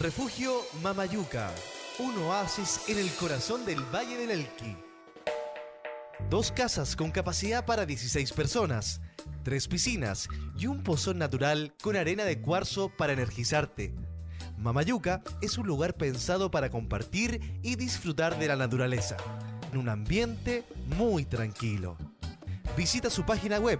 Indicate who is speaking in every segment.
Speaker 1: Refugio Mamayuca, un oasis en el corazón del Valle del Elqui. Dos casas con capacidad para 16 personas, tres piscinas y un pozón natural con arena de cuarzo para energizarte. Mamayuca es un lugar pensado para compartir y disfrutar de la naturaleza, en un ambiente muy tranquilo. Visita su página web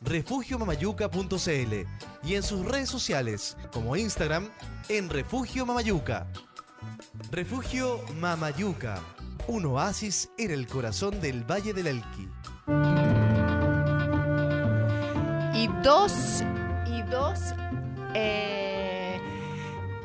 Speaker 1: www.refugiomamayuca.cl y en sus redes sociales como Instagram en Refugio Mamayuca. Refugio Mamayuca, un oasis en el corazón del Valle del Elqui.
Speaker 2: Y dos, y dos eh,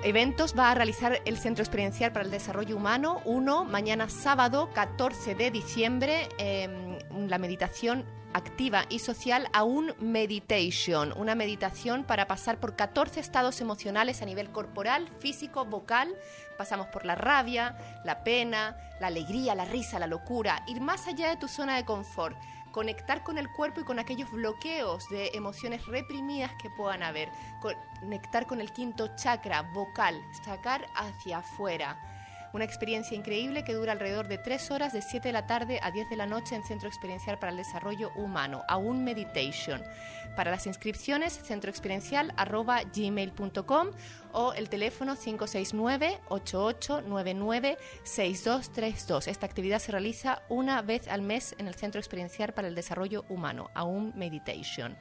Speaker 2: eventos va a realizar el Centro Experiencial para el Desarrollo Humano. Uno, mañana sábado 14 de diciembre, em, la meditación activa y social a un meditation, una meditación para pasar por 14 estados emocionales a nivel corporal, físico, vocal. Pasamos por la rabia, la pena, la alegría, la risa, la locura, ir más allá de tu zona de confort. Conectar con el cuerpo y con aquellos bloqueos de emociones reprimidas que puedan haber, conectar con el quinto chakra vocal, sacar hacia afuera una experiencia increíble que dura alrededor de tres horas de 7 de la tarde a 10 de la noche en Centro Experiencial para el Desarrollo Humano, un Meditation. Para las inscripciones, centroexperiencial.gmail.com o el teléfono 569-8899-6232. Esta actividad se realiza una vez al mes en el Centro Experiencial para el Desarrollo Humano, un Meditation.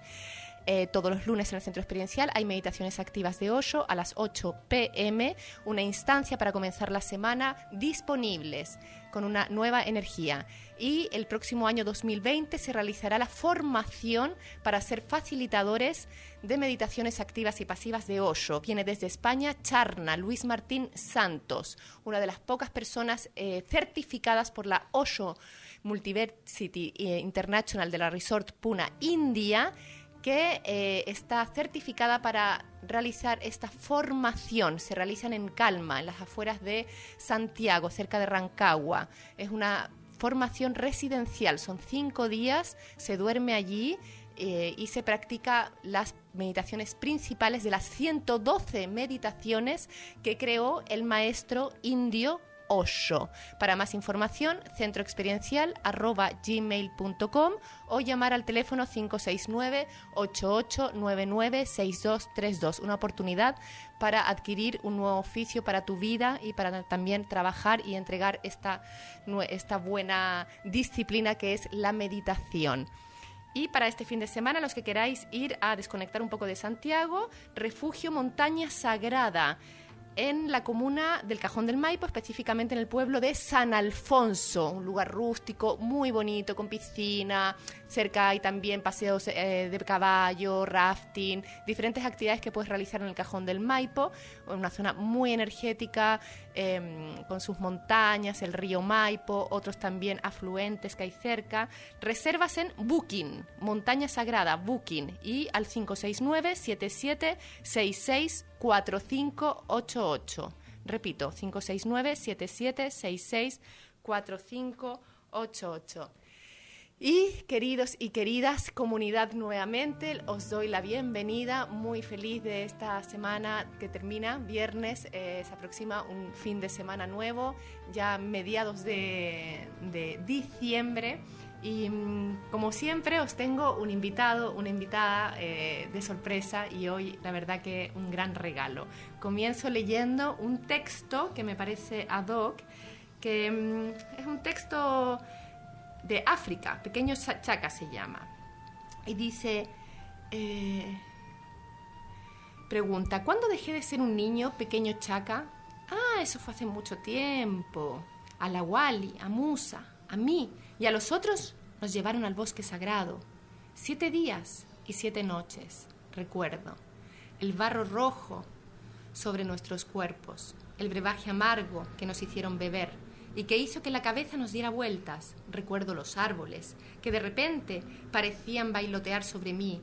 Speaker 2: Eh, todos los lunes en el centro experiencial hay meditaciones activas de Osho a las 8 pm, una instancia para comenzar la semana disponibles con una nueva energía. Y el próximo año 2020 se realizará la formación para ser facilitadores de meditaciones activas y pasivas de Osho. Viene desde España Charna Luis Martín Santos, una de las pocas personas eh, certificadas por la Osho Multiversity eh, International de la Resort Puna, India que eh, está certificada para realizar esta formación. Se realizan en Calma, en las afueras de Santiago, cerca de Rancagua. Es una formación residencial, son cinco días, se duerme allí eh, y se practica las meditaciones principales de las 112 meditaciones que creó el maestro indio Para más información, centroexperiencial.gmail.com o llamar al teléfono 569-8899-6232. Una oportunidad para adquirir un nuevo oficio para tu vida y para también trabajar y entregar esta, esta buena disciplina que es la meditación. Y para este fin de semana, los que queráis ir a desconectar un poco de Santiago, Refugio Montaña Sagrada en la comuna del Cajón del Maipo, específicamente en el pueblo de San Alfonso, un lugar rústico muy bonito, con piscina, cerca hay también paseos eh, de caballo, rafting, diferentes actividades que puedes realizar en el Cajón del Maipo, una zona muy energética, em, con sus montañas, el río Maipo, otros también afluentes que hay cerca. Reservas en Booking, Montaña Sagrada, Booking, y al 569 7766 4588. Repito, 569 7766 4588. Y queridos y queridas, comunidad nuevamente, os doy la bienvenida, muy feliz de esta semana que termina, viernes, eh, se aproxima un fin de semana nuevo, ya mediados de, diciembre. Y mm, como siempre os tengo un invitado, una invitada eh, de sorpresa y hoy la verdad que un gran regalo. Comienzo leyendo un texto que me parece ad hoc, que mm, es un texto de África, Pequeño Chaca se llama. Y dice, eh, pregunta, ¿cuándo dejé de ser un niño, Pequeño Chaca? Ah, eso fue hace mucho tiempo. A la Wali, a Musa, a mí y a los otros nos llevaron al bosque sagrado. Siete días y siete noches, recuerdo. El barro rojo, sobre nuestros cuerpos, el brebaje amargo que nos hicieron beber y que hizo que la cabeza nos diera vueltas. Recuerdo los árboles, que de repente parecían bailotear sobre mí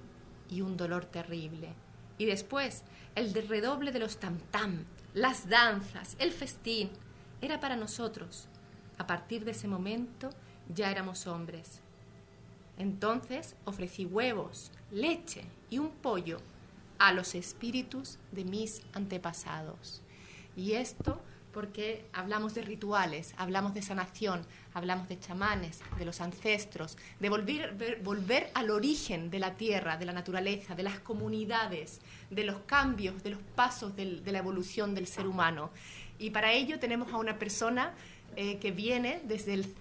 Speaker 2: y un dolor terrible. Y después el redoble de los tam-tam, las danzas, el festín. Era para nosotros. A partir de ese momento ya éramos hombres. Entonces ofrecí huevos, leche y un pollo a los espíritus de mis antepasados. Y esto porque hablamos de rituales, hablamos de sanación, hablamos de chamanes, de los ancestros, de volver, al origen de la tierra, de la naturaleza, de las comunidades, de los cambios, de los pasos de la evolución del ser humano. Y para ello tenemos a una persona eh, que viene desde el,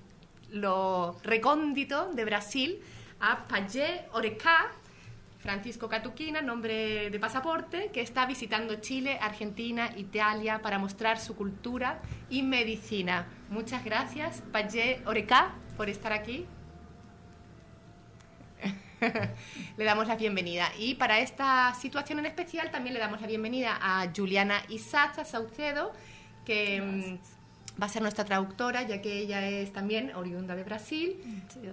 Speaker 2: lo recóndito de Brasil, a Pajé Orecá, Francisco Catuquina, nombre de pasaporte, que está visitando Chile, Argentina, Italia para mostrar su cultura y medicina. Muchas gracias, Payé Oreca, por estar aquí. le damos la bienvenida. Y para esta situación en especial también le damos la bienvenida a Juliana Isaza Saucedo, que va a ser nuestra traductora, ya que ella es también oriunda de Brasil,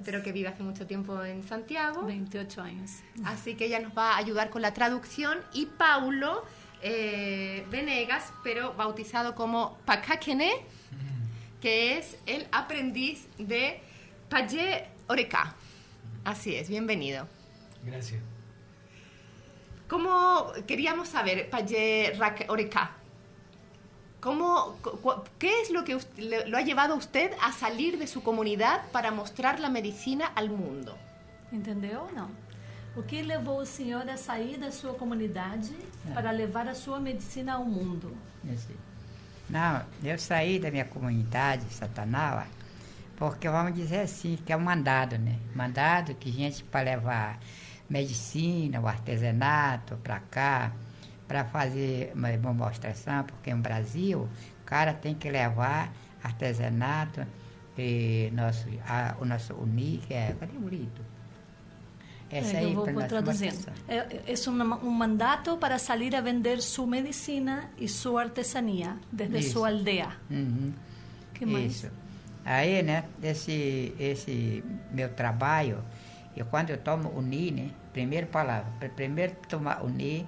Speaker 2: pero que vive hace mucho tiempo en Santiago.
Speaker 3: 28 años.
Speaker 2: Así que ella nos va a ayudar con la traducción. Y Paulo eh, Venegas, pero bautizado como Pacakene, que es el aprendiz de Paye Oreca. Así es, bienvenido.
Speaker 4: Gracias.
Speaker 2: ¿Cómo queríamos saber, Paye Oreca? ¿Cómo, ¿Qué es lo que lo ha llevado a usted a salir de su comunidad para mostrar la medicina al mundo?
Speaker 3: Entendeu? Não. O que levou o senhor a sair da sua comunidade é. para levar a sua medicina ao mundo?
Speaker 5: Não, eu saí da minha comunidade, Satanás, porque vamos dizer assim, que é um mandado, né? Mandado que gente para levar medicina, o artesanato para cá, para fazer uma demonstração, porque no Brasil o cara tem que levar artesanato, e nosso, a, o nosso UNI, que é. Cadê o?
Speaker 3: Essa é, aí, eu vou, vou traduzindo. É, é um, um mandato para sair a vender sua medicina e sua artesania desde Isso. sua aldeia.
Speaker 5: Uhum. que mais? Isso. Aí, né, esse, esse meu trabalho, eu, quando eu tomo UNI, né, primeira palavra, primeiro tomar UNI,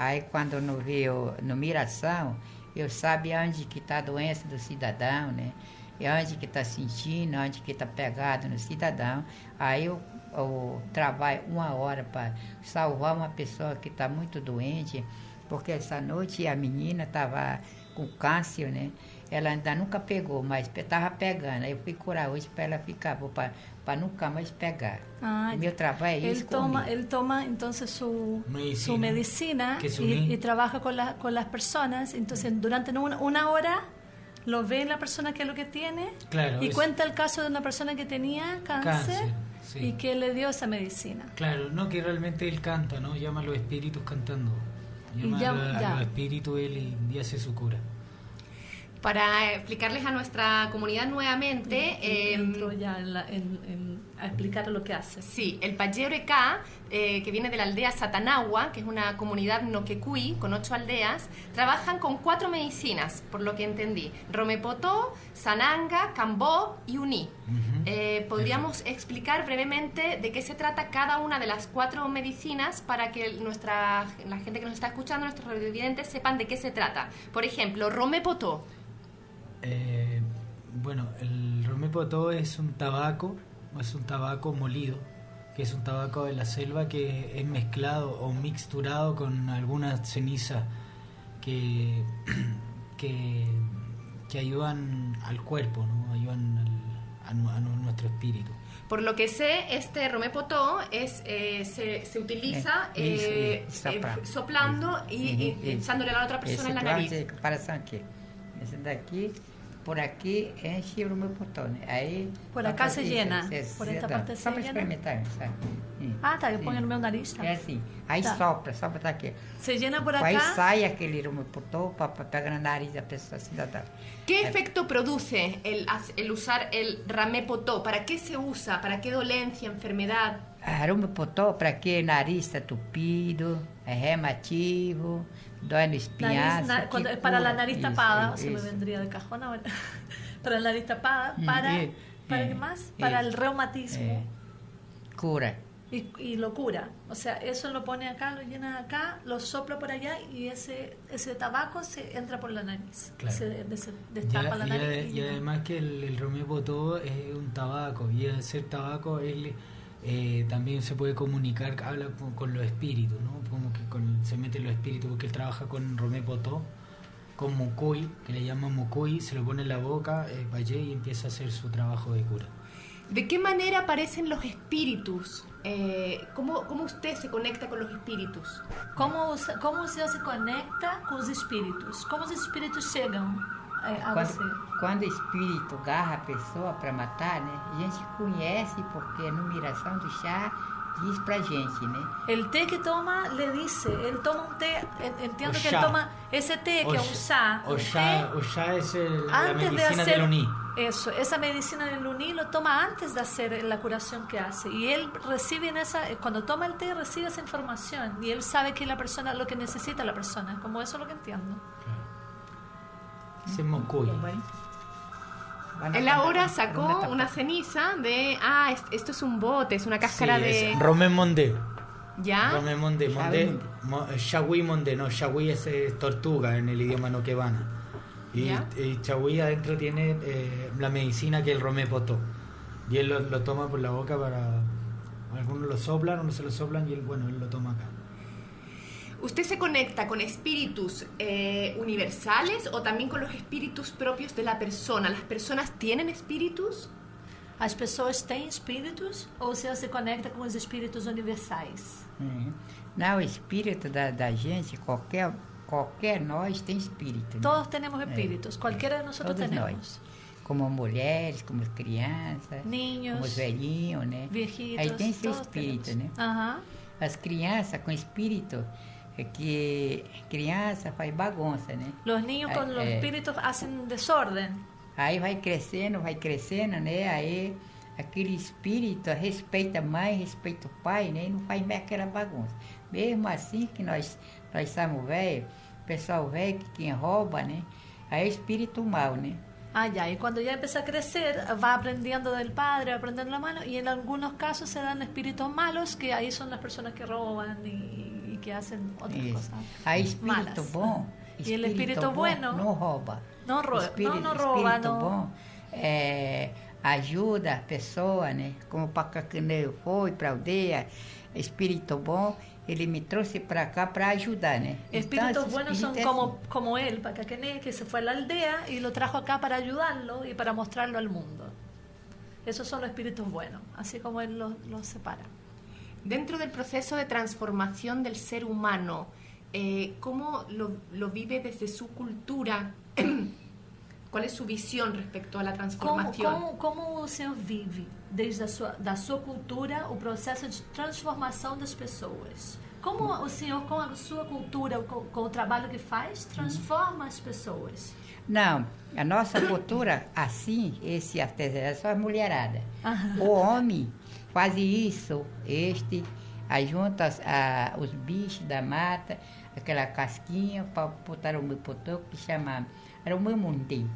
Speaker 5: Aí quando não veio no miração, eu sabe onde que está a doença do cidadão, né? E onde que está sentindo, onde que está pegado no cidadão. Aí eu, eu trabalho uma hora para salvar uma pessoa que está muito doente, porque essa noite a menina estava com câncer, né? Ela ainda nunca pegou, mas estava pegando. Aí eu fui curar hoje para ela ficar, para nunca mais pegar. Ah, meu trabalho é isso.
Speaker 3: Ele toma, ele toma então sua medicina, medicina e, e trabalha com, la, com as pessoas. Então, durante uma, uma hora lo ve la persona que es lo que tiene claro, y es... cuenta el caso de una persona que tenía cáncer, cáncer sí. y que le dio esa medicina.
Speaker 4: Claro, no que realmente él canta, ¿no? Llama a los espíritus cantando. Llama y ya, a, a, los espíritus él y, y hace su cura.
Speaker 2: Para explicarles a nuestra comunidad nuevamente...
Speaker 3: Eh, entro ya en, la, en, en, a explicar lo que hace.
Speaker 2: Sí, el Payereca, eh, que viene de la aldea Satanagua, que es una comunidad noquecuí con ocho aldeas, trabajan con cuatro medicinas, por lo que entendí. Romepotó, Sananga, Cambó y Uní. Uh -huh. eh, ¿Podríamos Eso. explicar brevemente de qué se trata cada una de las cuatro medicinas para que nuestra, la gente que nos está escuchando, nuestros televidentes, sepan de qué se trata? Por ejemplo, Romepotó.
Speaker 4: Eh, bueno, el romepotó es un tabaco, es un tabaco molido, que es un tabaco de la selva que es mezclado o mixturado con algunas cenizas que, que, que, ayudan al cuerpo, ¿no? ayudan al, a, a, nuestro espíritu.
Speaker 2: Por lo que sé, este romepotó es, eh, se, se, utiliza eh, eh, soplando y, y, echándole a la otra persona en la nariz.
Speaker 5: Para aquí. Ese de aquí por aquí enche o meu portão. Aí,
Speaker 3: por acá se llena. por esta parte se
Speaker 5: Só para experimentar, sabe?
Speaker 3: Ah, tá. Eu ponho no meu nariz, tá?
Speaker 5: É assim. Aí tá. sopra, sopra tá aqui.
Speaker 3: Se llena por acá.
Speaker 5: Aí sai aquele meu portão para pegar na nariz da pessoa cidadã.
Speaker 2: ¿Qué efecto produce el, el usar el ramepotó? ¿Para qué se usa? ¿Para qué dolencia, enfermedad?
Speaker 5: Ramepotó para que nariz está tupido, é remativo, No espinhaço.
Speaker 3: Nariz, cuando, para la nariz tapada, se me vendría de cajón ahora. para la nariz tapada, para, ¿para qué más? Para el reumatismo.
Speaker 5: cura.
Speaker 3: Y, y, lo cura. O sea, eso lo pone acá, lo llena acá, lo sopla por allá y ese ese tabaco se entra por la nariz. Se, destapa la nariz.
Speaker 4: Y, además que el, el Romeo Potó es un tabaco y al ser tabaco él eh, también se puede comunicar, habla con, los espíritus, ¿no? Como que con, se mete los espíritus porque él trabaja con Romé Potó, con Mucuy, que le llama Mucuy, se lo pone en la boca, eh, y empieza a hacer su trabajo de cura.
Speaker 2: ¿De qué manera aparecen los espíritus? Eh, ¿cómo, ¿Cómo usted se conecta con los espíritus?
Speaker 3: ¿Cómo, ¿Cómo usted se conecta con los espíritus? ¿Cómo los espíritus llegan
Speaker 5: é, a quando, você? Quando o espírito garra a pessoa para matar, né? A gente conhece porque a numeração do chá diz pra gente, né?
Speaker 3: El té que toma le dice, ele toma um té, entendo que ele toma esse té que é um chá.
Speaker 4: O chá, o chá é a medicina de del uní.
Speaker 3: Eso, esa medicina del uní lo toma antes de hacer la curación que hace. Y él recibe en esa, cuando toma el té, recibe esa información. Y él sabe que la persona, lo que necesita la persona. Como eso es lo que entiendo.
Speaker 4: Se mocuy.
Speaker 2: Él ahora sacó una ceniza de, ah, esto es un bote, es una cáscara de...
Speaker 4: Romé Mondé.
Speaker 2: ¿Ya?
Speaker 4: Romé Mondé, Mondé, Shagui Mondé, no, Shagui es, tortuga en el idioma noquebana. Y, y adentro tiene eh, la medicina que el Romé potó. Y él lo, lo, toma por la boca para... Algunos lo soplan, otros se lo soplan y él, bueno, él lo toma acá.
Speaker 2: ¿Usted se conecta con espíritus eh, universales o también con los espíritus propios de la persona? ¿Las personas tienen espíritus?
Speaker 3: As pessoas têm espíritos ou você se conecta com os espíritos universais?
Speaker 5: Uhum. Não, o espírito da, da gente, qualquer, qualquer nós tem espírito. Né?
Speaker 3: Todos temos espíritos, é. qualquer de nós temos. Nós.
Speaker 5: Como mulheres, como crianças,
Speaker 3: Ninhos,
Speaker 5: como os velhinhos, né?
Speaker 3: Viejitos,
Speaker 5: Aí tem seu espírito, temos. né?
Speaker 3: Uhum.
Speaker 5: As crianças com espírito que criança faz bagunça, né?
Speaker 3: Os niños com os é, espíritos fazem desordem.
Speaker 5: Aí vai crescendo, vai crescendo, né? Aí aquele espírito respeita a mãe, respeita o pai, né? E não faz mais aquela bagunça. Mesmo assim que nós, nós somos velhos, pessoal velho que quem rouba, né? Aí é espírito mal, né?
Speaker 3: Ah, ya, y cuando ya empieza a crecer, va aprendiendo del padre, va aprendiendo la mano, y en algunos casos se dan espíritus malos, que ahí son las personas que roban y, que hacen otras cosas
Speaker 5: Hay espíritu bom.
Speaker 3: y el espíritu bueno
Speaker 5: no roba.
Speaker 3: No, ro espírito, no, no roba,
Speaker 5: espírito no. bom é, ajuda a pessoa, né? Como para eu foi para a aldeia, espírito bom, ele me trouxe para acá para ayudar, né?
Speaker 3: Espíritus então, buenos son como, como él, Pacaquené, que se fue a la aldea y lo trajo acá para ayudarlo y para mostrarlo al mundo. Esos son los espíritus buenos, así como él los, los separa.
Speaker 2: Dentro del proceso de transformación del ser humano, eh, ¿cómo lo, lo, vive desde su cultura? ¿Cuál es su visión respecto a la transformación?
Speaker 3: ¿Cómo, cómo, cómo vive desde su da sua cultura o processo de transformação das pessoas? Como o senhor, com a sua cultura, com, com o trabalho que faz, transforma as pessoas?
Speaker 5: Não, a nossa cultura, assim, esse artesanato é só mulherada. O homem faz isso, este, aí junta as, a, os bichos da mata, aquela casquinha para botar o meu potô, que chama, era o meu mundi.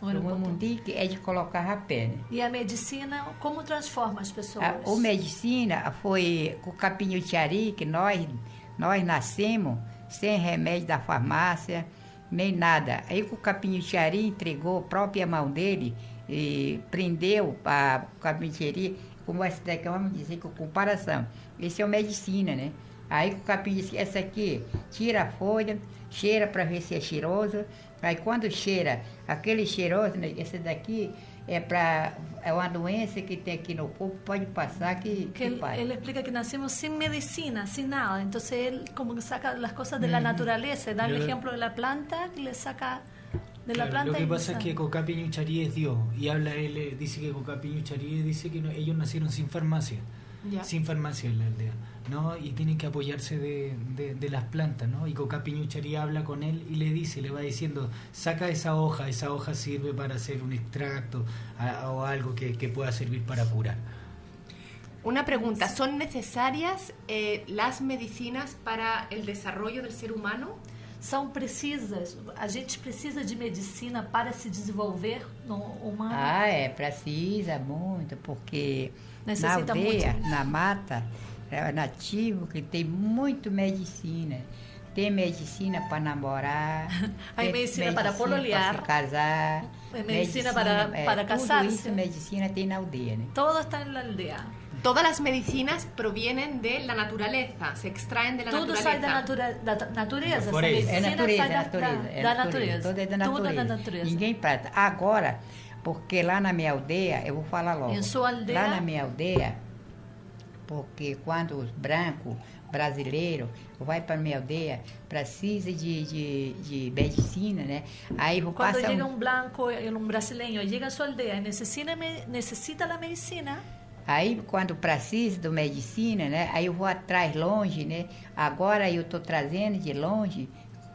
Speaker 5: O mundi que é de colocar rapé. Né?
Speaker 3: E a medicina, como transforma as pessoas? A,
Speaker 5: a medicina foi com o capinho tiari, que nós, nós nascemos sem remédio da farmácia, nem nada. Aí com o capinho tiari entregou a própria mão dele, e prendeu a capinho tiari como essa daqui, vamos dizer que comparação. Esse é o medicina, né? Aí o capim disse, essa aqui, tira a folha, cheira para ver se é cheiroso. Aí quando cheira, aquele cheiroso, né? esse daqui é para é uma doença que tem aqui no corpo, pode passar que,
Speaker 3: que, que ele, ele, explica que nascemos sem medicina, sem nada. Então ele como que saca as coisas da natureza, dá o exemplo da planta que ele saca de la planta.
Speaker 4: Lo que pasa es que Cocapi Ñucharí es Dios y habla él, dice que Cocapi dice que ellos nacieron sin farmacia, sin farmacia en la aldea, ¿no? Y tienen que apoyarse de, de, las plantas, ¿no? Y Cocapi habla con él y le dice, le va diciendo, saca esa hoja, esa hoja sirve para hacer un extracto o algo que, que, pueda servir para curar.
Speaker 2: Una pregunta, ¿son necesarias eh, las medicinas para el desarrollo del ser humano?
Speaker 3: São precisas. A gente precisa de medicina para se desenvolver no humano?
Speaker 5: Ah, é, precisa muito, porque Necessita na aldeia, muito. na mata, é nativo que tem muito medicina. Tem medicina para namorar,
Speaker 3: tem medicina, medicina para pololear,
Speaker 5: para casar,
Speaker 3: medicina, medicina para, é, para casar.
Speaker 5: Tudo isso medicina tem na aldeia, né?
Speaker 3: Todo está na aldeia.
Speaker 2: Todas las medicinas provienen de la naturaleza, se extraen de la
Speaker 3: Tudo
Speaker 2: naturaleza.
Speaker 3: sai da, natura, da natureza.
Speaker 5: É natureza,
Speaker 3: sai
Speaker 5: da, natureza,
Speaker 3: da,
Speaker 5: é
Speaker 3: da
Speaker 5: natureza.
Speaker 3: natureza.
Speaker 5: Tudo é da natureza.
Speaker 3: Tudo é da natureza.
Speaker 5: Ninguém prata. Agora, porque lá na minha aldeia, eu vou falar logo.
Speaker 3: Em sua aldeia?
Speaker 5: Lá na minha aldeia, porque quando os brancos brasileiro vai para minha aldeia precisa de, de, de medicina, né? Aí vou
Speaker 3: Quando
Speaker 5: passar
Speaker 3: chega um branco e um brasileiro chega à sua aldeia necessita necessita da medicina
Speaker 5: Aí, quando precisa de medicina, né? Aí eu vou atrás, longe, né? Agora eu estou trazendo de longe,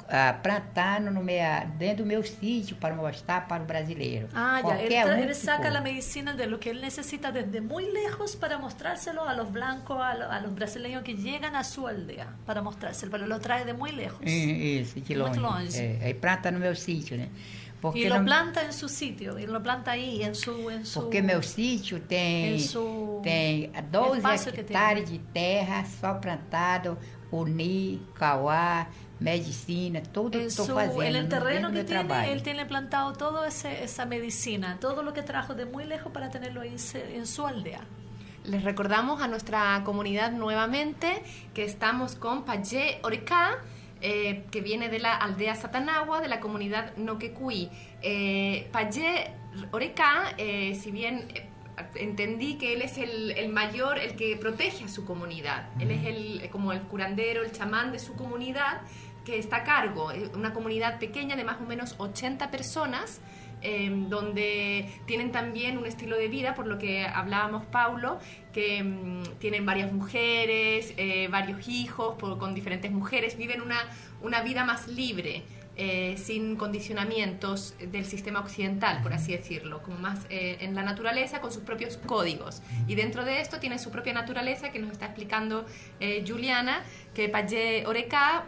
Speaker 5: ah, plantando no meu, dentro do meu sítio para mostrar para o brasileiro.
Speaker 3: Ah, já. Ele, ele saca a medicina de lo que ele necessita desde muito lejos para mostrárselo a los blancos, a, lo, a los brasileños que chegam à sua aldeia, para mostrárselo, pero lo trae de muito lejos.
Speaker 5: Isso, de longe.
Speaker 3: Muito longe.
Speaker 5: É, aí planta no meu sítio, né?
Speaker 3: Porque e lo não... planta em seu sítio, e lo planta aí, em seu... Em
Speaker 5: su... Porque meu sítio tem, su... tem 12 hectares de terra só plantado, uni, cauá, medicina, tudo que estou fazendo.
Speaker 3: En el terreno que tiene, él tiene plantado toda esa medicina, todo lo que trajo de muy lejos para tenerlo ahí en su aldea.
Speaker 2: Les recordamos a nuestra comunidad nuevamente que estamos con Payé Oreca, eh, que viene de la aldea Satanagua, de la comunidad Noquecuí. Eh, Payé Oreca, eh, si bien eh, entendí que él es el, el, mayor, el que protege a su comunidad. Él es el, como el curandero, el chamán de su comunidad que está a cargo, eh, una comunidad pequeña de más o menos 80 personas, em, donde tienen también un estilo de vida, por lo que hablábamos, Paulo, que em, tienen varias mujeres, eh, varios hijos con diferentes mujeres, viven una, una vida más libre. Eh, sin condicionamientos del sistema occidental, por así decirlo, como más eh, en la naturaleza con sus propios códigos. Y dentro de esto tiene su propia naturaleza que nos está explicando eh, Juliana, que Payé Oreca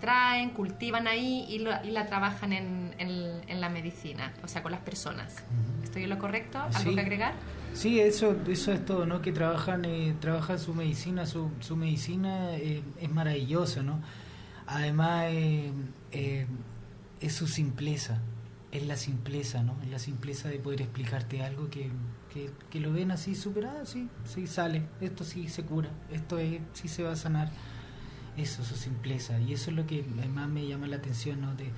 Speaker 2: traen, cultivan ahí y, la trabajan en, en, la medicina, o sea, con las personas. ¿Estoy en lo correcto? ¿Algo que agregar?
Speaker 4: Sí, eso, eso es todo, ¿no? Que trabajan, trabajan su medicina, su, su medicina es maravillosa, ¿no? Además, eh, es su simpleza, es la simpleza, ¿no? Es la simpleza de poder explicarte algo que, que, lo ven así superado, sí, sí sale, esto sí se cura, esto es, sí se va a sanar. Eso, su simpleza. Y eso es lo que más me llama la atención, ¿no? De,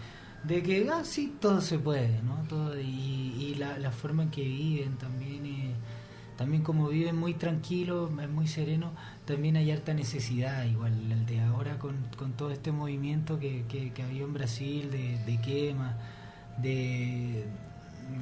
Speaker 4: de que, ah, sí, todo se puede, ¿no? Todo, y, y la, la forma en que viven también, eh, también como viven muy tranquilos, muy sereno, también hay harta necesidad, igual el de ahora con, con todo este movimiento que, que, había en Brasil de, quema, de,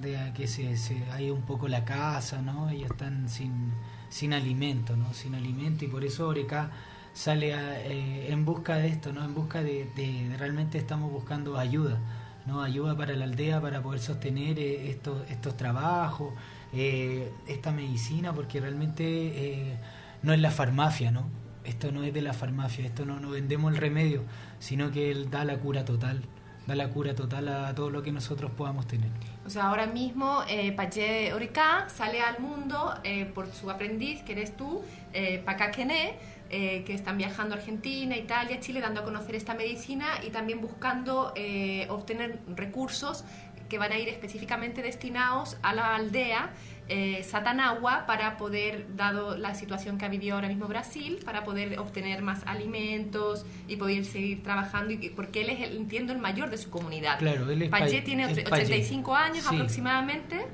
Speaker 4: de que se, se hay un poco la casa, ¿no? Ellos están sin, sin alimento, ¿no? Sin alimento y por eso Oreca sale eh, en busca de esto, ¿no? En busca de, de, realmente estamos buscando ayuda, ¿no? Ayuda para la aldea para poder sostener eh, estos, estos trabajos, eh, esta medicina, porque realmente no es la farmacia, ¿no? Esto no es de la farmacia, esto no, no vendemos el remedio, sino que él da la cura total, da la cura total a todo lo que nosotros podamos tener.
Speaker 2: O sea, ahora mismo eh, Payé Orica sale al mundo eh, por su aprendiz, que eres tú, eh, Kené, eh, que están viajando a Argentina, Italia, Chile, dando a conocer esta medicina y también buscando eh, obtener recursos que van a ir específicamente destinados a la aldea eh, Satanagua para poder, dado la situación que ha vivido ahora mismo Brasil, para poder obtener más alimentos y poder seguir trabajando, y, porque él es, el, entiendo, el mayor de su comunidad.
Speaker 4: Claro, él es
Speaker 2: Payé tiene 85 años aproximadamente.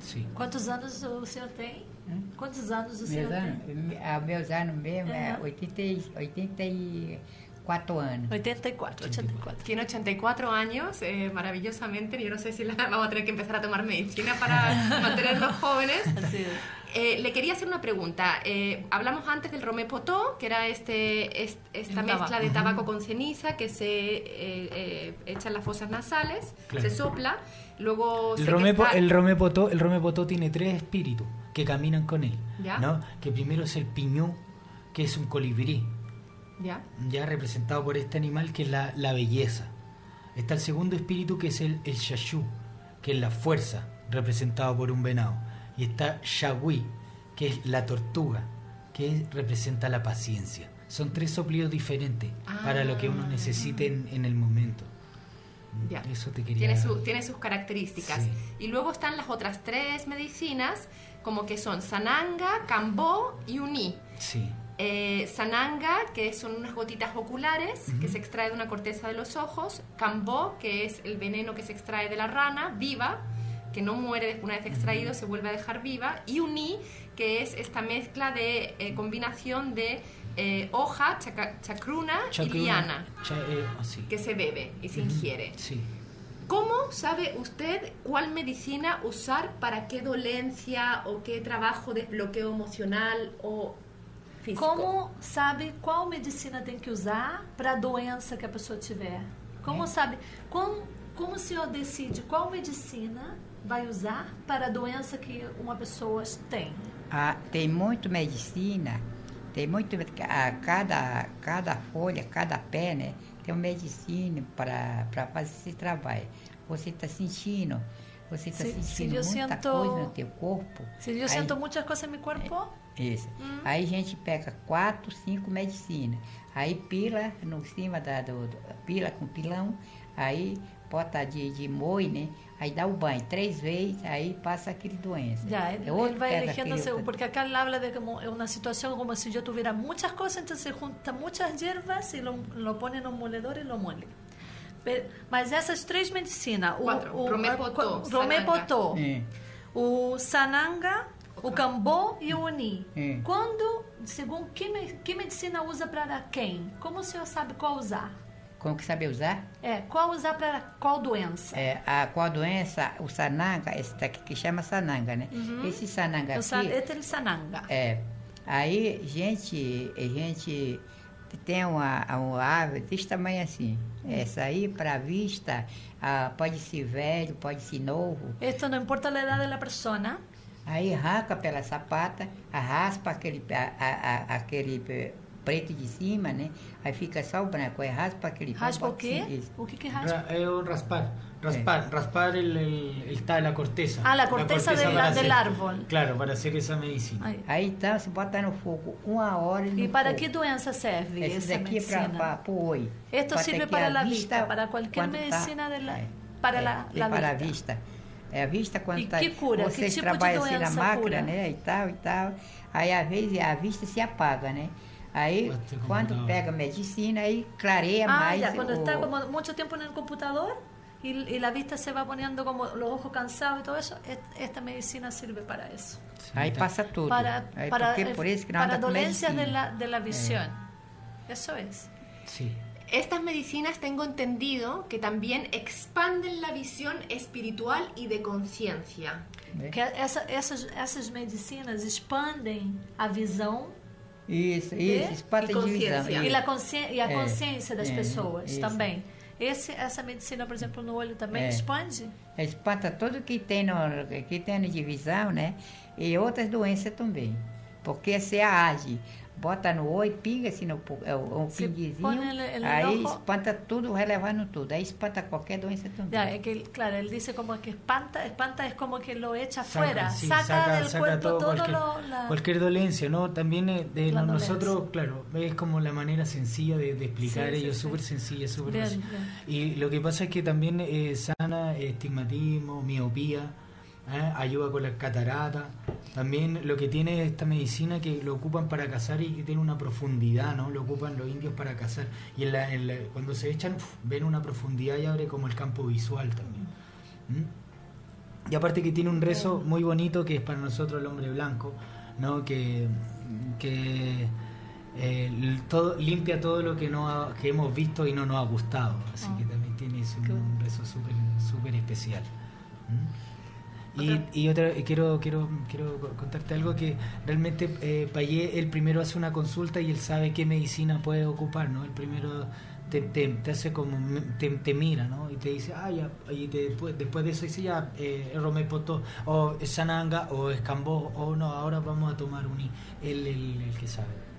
Speaker 3: Sí. ¿Cuántos años o senhor tem? ¿Cuántos años o senhor
Speaker 5: tem? A meus anos mesmo é 80, 80 84 años.
Speaker 3: 84, 84.
Speaker 2: Tiene 84 años, eh, maravillosamente. Yo no sé si la, vamos a tener que empezar a tomar medicina para mantenernos jóvenes. Eh, le quería hacer una pregunta. Eh, hablamos antes del romepotó, que era este, esta mezcla de tabaco con ceniza que se echa en las fosas nasales, se sopla. Luego
Speaker 4: el, romepo, el, romepotó, el romepotó tiene tres espíritus que caminan con él. ¿no? Que primero es el piñú, que es un colibrí
Speaker 2: ya.
Speaker 4: ya representado por este animal que es la, la belleza. Está el segundo espíritu que es el, el Shashu, que es la fuerza, representado por un venado. Y está Shagui, que es la tortuga, que representa la paciencia. Son tres soplidos diferentes para lo que uno necesite en, el momento.
Speaker 2: Eso te quería... Tiene, tiene sus características. Y luego están las otras tres medicinas, como que son Sananga, Cambó y Uni.
Speaker 4: Sí.
Speaker 2: Eh, sananga, que son unas gotitas oculares que se extrae de una corteza de los ojos, Cambó, que es el veneno que se extrae de la rana viva, que no muere una vez extraído, se vuelve a dejar viva, y Uni, que es esta mezcla de eh, combinación de eh, hoja, chacruna, y liana, ah, que se bebe y se ingiere. ¿Cómo sabe usted cuál medicina usar para qué dolencia o qué trabajo de bloqueo emocional o
Speaker 3: físico. Como sabe qual medicina tem que usar para a doença que a pessoa tiver? Como é. sabe? Como, como o senhor decide qual medicina vai usar para a doença que uma pessoa tem?
Speaker 5: Ah, tem muito medicina, tem muito a cada cada folha, cada pé, né? Tem uma medicina para fazer esse trabalho. Você está sentindo você está sentindo muita sinto, coisa no teu corpo.
Speaker 3: Se eu aí, sinto muitas coisas no meu corpo.
Speaker 5: Isso. Hum. Aí a gente pega quatro, cinco medicinas. Aí pila no cima da do, do, pila com pilão, aí bota de, de moi, né? Aí dá o banho três vezes, aí passa aquele doença.
Speaker 3: Já, ele, ele vai eligiendo según, porque acá ele habla de como uma situação como se eu tivesse muitas coisas, então se junta muitas ervas e lo, lo pone no moledor e lo mole. Mas essas três medicinas, o, o,
Speaker 2: Romepotô,
Speaker 3: Romepotô, o Sananga, o Cambô e o Uni. É. Quando, segundo que, que medicina usa para quem? Como o senhor sabe qual usar?
Speaker 5: Como que sabe usar?
Speaker 3: É, qual usar para qual doença?
Speaker 5: É, a qual doença, o sananga, esse daqui que chama sananga, né? Uhum. Esse sananga o aqui...
Speaker 3: É sananga.
Speaker 5: É. Aí, gente, gente tem uma, uma ave desse tamanho assim. Essa aí, para vista, ah, pode ser velho, pode ser novo.
Speaker 3: Isso não importa a idade da pessoa,
Speaker 5: Aí arranca pela sapata, raspa aquele, a, a, aquele preto de cima, né? Aí fica só o branco, aí raspa aquele
Speaker 3: ¿Raspa o quê? O que que raspa?
Speaker 4: É o raspar. Raspar, raspar el, el, el, la corteza.
Speaker 3: Ah, la corteza, la corteza de la, del árbol.
Speaker 4: Claro, para hacer esa medicina.
Speaker 5: Aí, aí então, você bota no fogo uma hora
Speaker 3: e para fogo. que doença serve Esse essa daqui medicina?
Speaker 5: é para o oi.
Speaker 3: Esto sirve para a vista, vista, para qualquer medicina tá, de la, para é, la, la
Speaker 5: para a vista. É a vista quando
Speaker 3: e
Speaker 5: tá,
Speaker 3: que cura?
Speaker 5: vocês
Speaker 3: que tipo
Speaker 5: trabalham
Speaker 3: assim
Speaker 5: na máquina, cura? né? E tal, e tal. Aí às vezes a vista se apaga, né? Aí, quando pega medicina, aí clareia
Speaker 3: ah,
Speaker 5: mais.
Speaker 3: Ah, quando está como muito tempo no computador e, e a vista se vai ponendo como os olhos cansados e todo isso, esta medicina serve para isso.
Speaker 5: Aí passa tudo.
Speaker 3: Para, aí, para, por isso que para dolencias de la, de la visión. É. Eso es.
Speaker 4: Sí.
Speaker 2: Estas medicinas tengo entendido que también expanden la visión espiritual y de conciencia.
Speaker 3: Que essa, essas, essas medicinas expandem a visão
Speaker 5: isso, isso, visão.
Speaker 3: E e a é, consciência das é, pessoas isso. também. Esse, essa medicina, por exemplo, no olho também é. expande?
Speaker 5: Espanta tudo que tem, no, que tem de visão, né? E outras doenças também. Porque se age bota no oi, pinga assim no um pinguezinho, aí espanta tudo, relevando tudo, aí espanta qualquer doença também.
Speaker 3: Ya, é que, claro, ele diz como que espanta, espanta es como que lo echa saca, fuera, sí, saca, saca, del saca cuerpo todo, todo
Speaker 4: cualquier,
Speaker 3: lo, la...
Speaker 4: cualquier dolencia, ¿no? También eh, de nosotros, claro, es como la manera sencilla de, de explicar sí, ello, sí, súper sencilla, súper Y lo que pasa es que también eh, sana estigmatismo, miopía, ¿eh? ayuda con las cataratas. También lo que tiene esta medicina que lo ocupan para cazar y que tiene una profundidad, ¿no? Lo ocupan los indios para cazar. Y en cuando se echan, ven una profundidad y abre como el campo visual también. Y aparte que tiene un rezo muy bonito que es para nosotros el hombre blanco, ¿no? Que, que eh, todo, limpia todo lo que, no que hemos visto y no nos ha gustado. Así que ah. también tiene un, rezo súper especial. Y, y otra, quiero, quiero, quiero contarte algo que realmente eh, Payé, el primero hace una consulta y él sabe qué medicina puede ocupar, ¿no? El primero te, te, hace como, te, te, mira, ¿no? Y te dice, ah, ya, y después, después de eso dice, ya, eh, Romepoto, o Sananga, o Escambó, o no, ahora vamos a tomar un él el, el que sabe.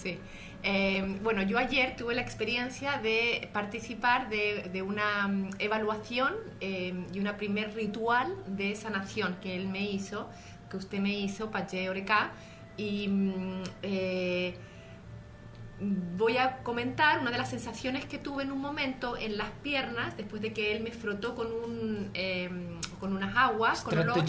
Speaker 2: Sí. Eh, bueno, yo ayer tuve la experiencia de participar de, una mm, evaluación eh, y una primer ritual de sanación que él me hizo, que usted me hizo, Pache Oreca, y mm, eh, voy a comentar una de las sensaciones que tuve en un momento en las piernas después de que él me frotó con un con unas aguas. con
Speaker 4: olor,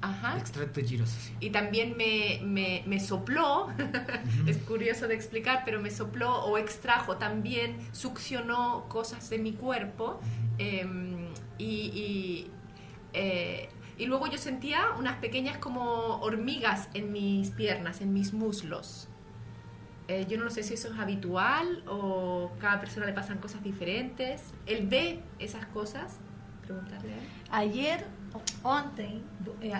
Speaker 4: Ajá. Extracto giroso.
Speaker 2: Y también me, me, me sopló, es curioso de explicar, pero me sopló o extrajo también, succionó cosas de mi cuerpo em, y, eh, y, luego yo sentía unas pequeñas como hormigas en mis piernas, en mis muslos. Eh, yo no sé si eso es habitual o cada persona le pasan cosas diferentes. Él ve esas cosas. Preguntarle
Speaker 3: a él. Ayer Ontem,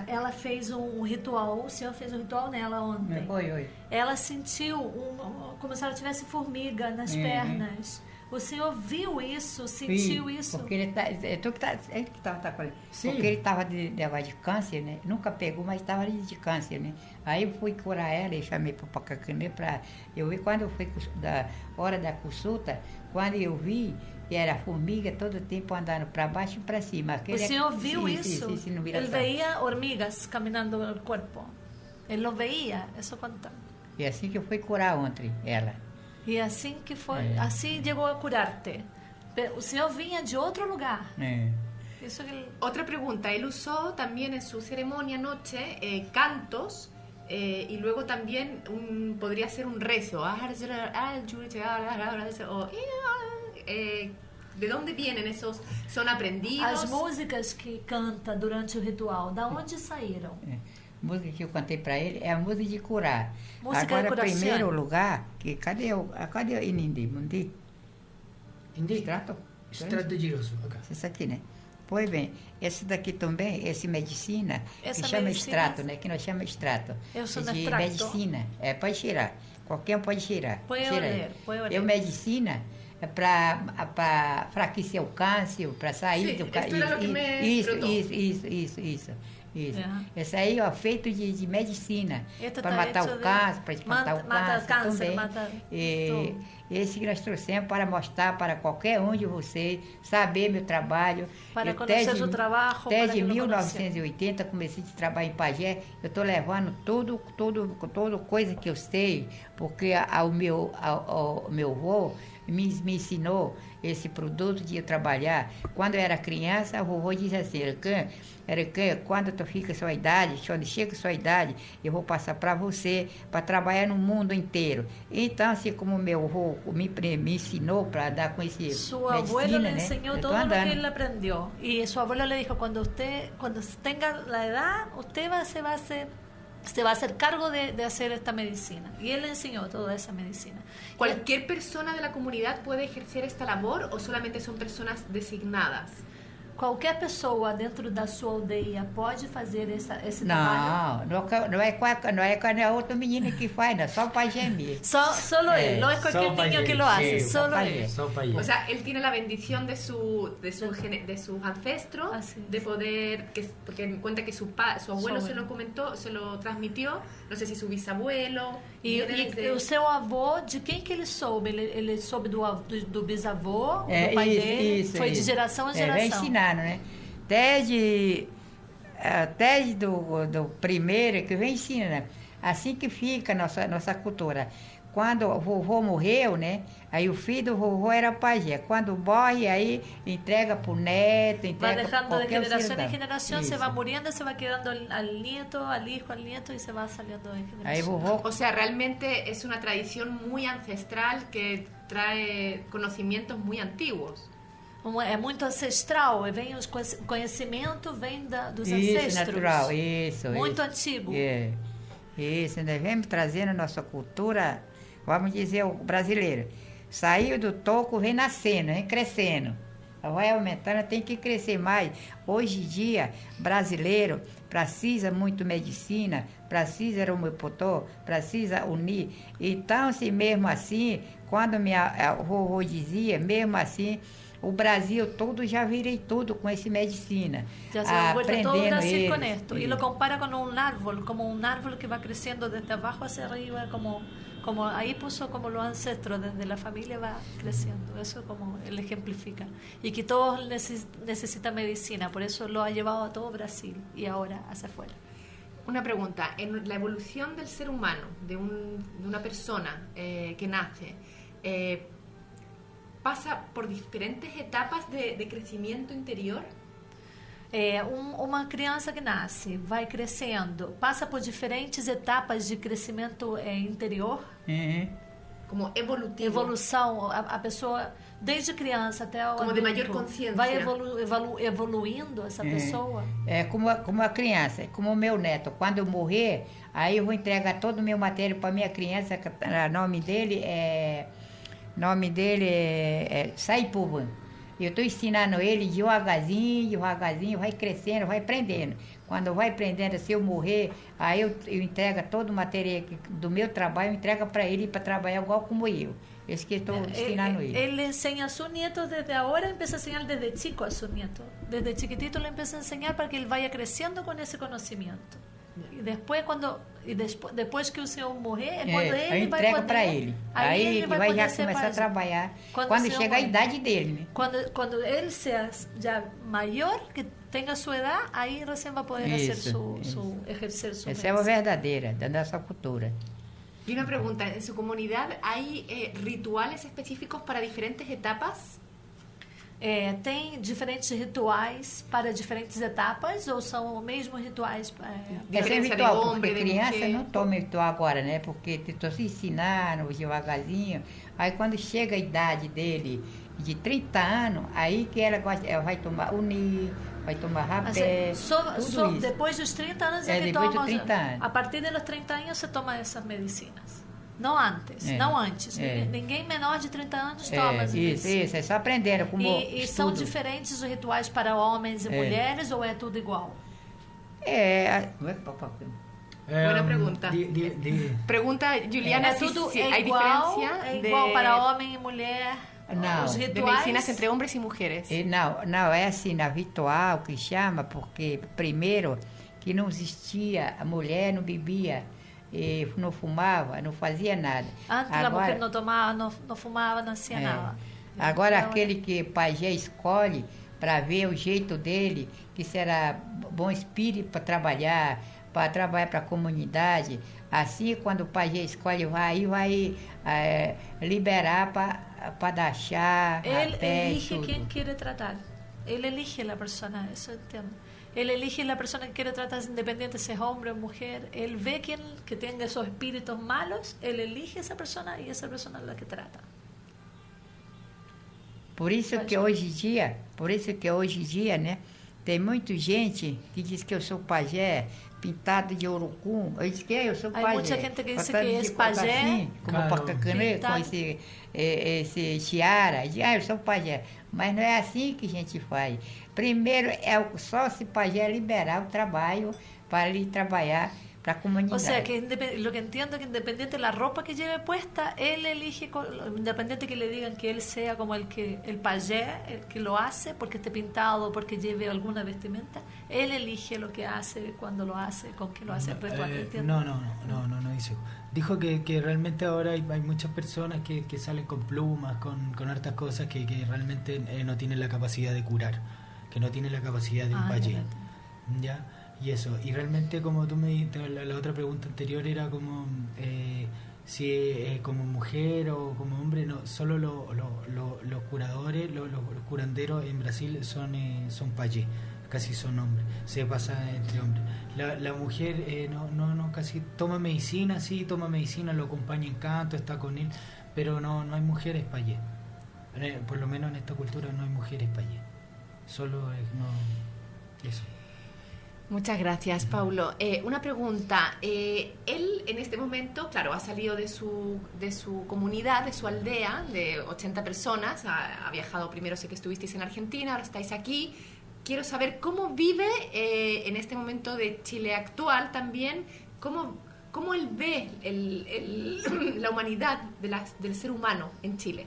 Speaker 3: ela fez um ritual, o senhor fez um ritual nela ontem.
Speaker 5: Oi, oi.
Speaker 3: Ela sentiu um, como se ela tivesse formiga nas uhum. pernas. O senhor viu isso, sentiu
Speaker 5: Sim,
Speaker 3: isso?
Speaker 5: Porque ele tá, é tu que tá, ele que tava, tá, Sim. porque ele estava de, de, de câncer, né? Nunca pegou, mas estava de câncer, né? Aí eu fui curar ela e chamei para o Pacacanê para eu vi quando eu fui da hora da consulta, quando eu vi e era formiga todo tempo andando para baixo e para cima.
Speaker 3: Aquele o senhor viu sim, isso? Sim, sim, no Ele veia hormigas caminhando no corpo. Ele lo veia, isso conta.
Speaker 5: E assim que eu fui curar ontem ela.
Speaker 3: E assim que foi, é. assim chegou a curar-te. O senhor vinha de outro lugar.
Speaker 5: É.
Speaker 2: Eso que Otra pregunta, él usó también en su ceremonia anoche eh, cantos eh, y luego también un, podría ser un rezo. Eh, de dónde vienen esos? ¿Son aprendidos?
Speaker 3: As músicas que canta durante o ritual, da onde saíram?
Speaker 5: É. música que eu cantei para ele é a música de curar.
Speaker 3: Música
Speaker 5: Agora, de primeiro lugar, que cadê o cadê o Inindi? Mundi?
Speaker 4: Indi? Extrato? Extrato de giroso. Okay.
Speaker 5: Isso aqui, né? Pois bem, esse daqui também, esse medicina, Essa que chama medicina? extrato, né? Que nós chamamos extrato.
Speaker 3: Eu sou
Speaker 5: de
Speaker 3: extrato.
Speaker 5: medicina. É, pode tirar. Qualquer um pode tirar.
Speaker 3: Põe eu ler, põe eu
Speaker 5: medicina é para fraquecer o câncer, para sair
Speaker 2: Sim,
Speaker 5: do câncer.
Speaker 2: Isso,
Speaker 5: isso, isso, isso, isso, isso. Uhum. Esse aí, ó, feito de, de medicina. Para matar o câncer, para espantar mata, o câncer, câncer também. Mata... E, esse que nós trouxemos para mostrar para qualquer um de vocês, saber meu trabalho.
Speaker 3: Para conhecer o trabalho.
Speaker 5: Desde 1980 comecei a trabalhar em Pajé. Eu estou levando tudo, tudo, tudo coisa que eu sei, porque ao meu, ao, ao meu avô me, me ensinou esse produto de trabalhar. Quando eu era criança, a vovô dizia assim, era que quando tu fica sua idade, quando chega sua idade, eu vou passar para você, para trabalhar no mundo inteiro. Então, assim como meu avô me, me ensinou para dar com esse
Speaker 3: Su abuelo le enseñó todo lo que él aprendió. Y su abuelo le dijo, cuando usted, cuando tenga la edad, usted va, se va a hacer se va a hacer cargo de, hacer esta medicina. Y él le enseñó toda esa medicina.
Speaker 2: ¿Cualquier persona de la comunidad puede ejercer esta labor o solamente son personas designadas?
Speaker 3: Qualquer pessoa dentro da sua aldeia pode fazer essa, esse
Speaker 5: não,
Speaker 3: trabalho?
Speaker 5: Não, não é, com a, não é com a outra menina que faz, não, só o pai Gemir.
Speaker 3: Só, solo é, él, no es cualquier niño que lo hace, sí, solo él.
Speaker 2: O sea, él tiene la bendición de, su, de, su, de sus ancestros, Así de poder, que, porque me cuenta que su, pa, su abuelo se lo comentó, se lo transmitió, no sé si su bisabuelo.
Speaker 3: E, e o seu avô, de quem que ele soube? Ele, ele soube do, do, do bisavô, é, do pai isso, dele? Isso, foi isso. de geração em geração. É,
Speaker 5: vai ensinando, né? Desde, desde do, do primeiro que vem ensinando. Né? Assim que fica a nossa, nossa cultura. Quando o vovô morreu, né? Aí o filho do vovô era pajé. Quando morre, aí entrega para o neto, entrega
Speaker 3: para qualquer de geração em geração, se vai morrendo, se vai quedando ao neto, ao hijo, ao neto e se vai saliendo de generación. Aí
Speaker 2: vovô... O sea, realmente é uma tradição muito ancestral que trae conhecimentos muito antiguos.
Speaker 3: É muito ancestral, vem os conhecimento vem da, dos
Speaker 5: isso,
Speaker 3: ancestros.
Speaker 5: Natural, isso.
Speaker 3: Muito
Speaker 5: isso.
Speaker 3: antigo.
Speaker 5: É. Isso, nós vemos trazendo a nossa cultura vamos dizer, o brasileiro, saiu do toco, vem nascendo, vem crescendo. Vai aumentando, tem que crescer mais. Hoje em dia, brasileiro precisa muito medicina, precisa homeopató, precisa unir. Então, se mesmo assim, quando minha vovô dizia, mesmo assim, o Brasil todo já virei tudo com essa medicina.
Speaker 3: Já se ha vuelto todo Brasil con esto. Y lo compara con un árbol, como un árbol que va creciendo desde abajo hacia arriba, como como ahí puso como los ancestros, desde la familia va creciendo, eso como él ejemplifica. Y que todos necesitan medicina, por eso lo ha llevado a todo Brasil y ahora hacia afuera.
Speaker 2: Una pregunta, en la evolución del ser humano, de, una persona eh, que nace, eh, ¿pasa por diferentes etapas de, crecimiento interior?
Speaker 3: É, um, uma criança que nasce, vai crescendo, passa por diferentes etapas de crescimento é, interior.
Speaker 2: Uhum. Como evolutivo.
Speaker 3: Evolução, a, a, pessoa, desde criança até o
Speaker 2: Como adulto, de maior consciência.
Speaker 3: Vai evolu, evolu, evoluindo essa uhum. pessoa.
Speaker 5: É como a, como a criança, como o meu neto. Quando eu morrer, aí eu vou entregar todo o meu material para minha criança, o nome dele é... nome dele é, é Saipuban. Eu estou ensinando ele devagarzinho, devagarzinho, vai crescendo, vai aprendendo. Quando vai aprendendo, se eu morrer, aí eu, eu entrego todo o material do meu trabalho, entrega para ele para trabalhar igual como eu. Esse que estou é, ensinando ele.
Speaker 3: Ele ensina a seu neto desde agora, começa a ensinar desde chico a seu neto. Desde chiquitito ele começa a ensinar para que ele vaya crescendo com esse conhecimento. E depois quando e depois, depois que o senhor morrer, é quando é, ele vai
Speaker 5: poder... para ele. Aí, aí ele vai, vai já começar a trabalhar quando, quando chega a idade dele, né?
Speaker 3: Quando, quando ele seja já maior, que tenha sua idade, aí você vai poder isso, su, su, exercer sua
Speaker 5: Essa é a verdadeira, da nossa cultura.
Speaker 2: E uma pergunta, em sua comunidade há eh, rituais específicos para diferentes etapas?
Speaker 3: É, tem diferentes rituais para diferentes etapas ou são os mesmos rituais?
Speaker 5: É, é ritual, porque criança não toma ritual agora, né? Porque estou se ensinando devagarzinho. Aí quando chega a idade dele de 30 anos, aí que ela, gosta, ela vai tomar uni, vai tomar rapé, assim, so, so,
Speaker 3: Depois dos 30 anos é, é que
Speaker 5: depois
Speaker 3: toma...
Speaker 5: Dos 30 anos.
Speaker 3: A partir dos 30 anos você toma essas medicinas. Não antes, é. não antes. É. Ninguém menor de 30 anos toma
Speaker 5: é, Isso, isso, é só aprender como
Speaker 3: E, e são diferentes os rituais para homens e é. mulheres ou é tudo igual?
Speaker 5: É...
Speaker 2: Buena pregunta. De, de, de... Pregunta Juliana,
Speaker 3: é tudo si, é igual, é igual para homem e mulher?
Speaker 2: Não, os rituais... de medicinas entre homens e mulheres.
Speaker 5: Não, não, é assim, na ritual que chama, porque primeiro que não existia, a mulher não bebia e não fumava, não fazia nada.
Speaker 3: Antes Agora, não tomava, não, não fumava, não fazia é. nada.
Speaker 5: Agora então, aquele que o pajé escolhe para ver o jeito dele, que será bom espírito para trabalhar, para trabalhar para a comunidade. Assim, quando o pajé escolhe, vai vai é, liberar para dar chá,
Speaker 3: Ele elige tudo. quem quer tratar. Ele elige a pessoa, isso eu entendo. Él elige la persona que quiere tratar independiente, si es hombre o mujer. Él ve quien que tenga esos espíritus malos, él elige esa persona y esa persona es la que trata.
Speaker 5: Por isso que hoje em dia, por isso que hoje em dia, né, tem muita gente que diz que eu sou pajé, pintado de urucum. Eu disse que é, eu sou pajé. Há
Speaker 3: muita gente que diz que é pajé.
Speaker 5: Assim, como pacacanê, com esse, esse tiara. Diz, ah, eu sou pajé. Mas não é assim que a gente faz. Primeiro, é só se pajé liberar o trabalho para ele trabalhar
Speaker 3: O sea, que lo que entiendo es que independiente de la ropa que lleve puesta, él elige, independiente que le digan que él sea como el que el payé, el que lo hace, porque esté pintado, porque lleve alguna vestimenta, él elige lo que hace, cuando lo hace, con qué lo hace
Speaker 4: no, eh, no, no, no, no, no, dice. Dijo que, que realmente ahora hay, hay muchas personas que, que, salen con plumas, con, con hartas cosas que, que realmente eh, no tienen la capacidad de curar, que no tienen la capacidad de un ah, payé. ¿Ya? Y eso, y realmente como tú me dijiste, la, otra pregunta anterior era como eh, si eh, como mujer o como hombre, no, solo los curadores, los curanderos en Brasil son, eh, son payés, casi son hombres, se pasa entre hombres. La, la mujer eh, no, no, no, casi toma medicina, sí, toma medicina, lo acompaña en canto, está con él, pero no, no hay mujeres payés. Por lo menos en esta cultura no hay mujeres payés. Solo no, eso.
Speaker 2: Muchas gracias, Paulo. Eh, una pregunta. Eh, él en este momento, claro, ha salido de su, de su comunidad, de su aldea, de 80 personas. Ha, viajado primero, sé que estuvisteis en Argentina, ahora estáis aquí. Quiero saber cómo vive eh, en este momento de Chile actual también, cómo, cómo él ve la humanidad de del ser humano en Chile.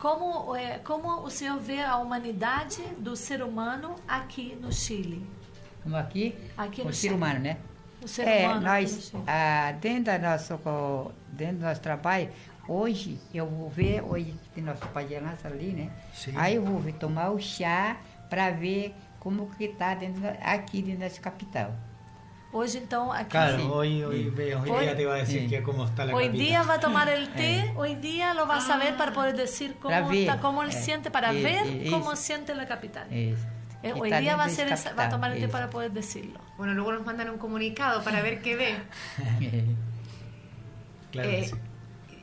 Speaker 3: ¿Cómo, ¿Cómo usted ve a humanidad del ser humano aquí en Chile?
Speaker 5: Como aqui, aqui o ser humano, né? é, humano, nós, ah, dentro, do nosso, dentro do nosso trabalho, hoje eu vou ver, hoje tem nosso pai de lança ali, né? Sim. Aí eu vou tomar o chá para ver como que está dentro, aqui dentro dessa capital.
Speaker 3: Hoje então
Speaker 4: aquí Claro, hoy, hoy, hoy, hoy, día te a decir sí. que cómo está la
Speaker 3: Hoy día va a tomar el té, eh. hoy día lo va a saber para poder decir cómo está, cómo él eh. siente, para eh, ver cómo siente la capital. Eh, hoy día va a, ser esa, va a tomar el té para poder decirlo.
Speaker 2: Bueno, luego nos mandan un comunicado para ver qué ve. claro. Eh,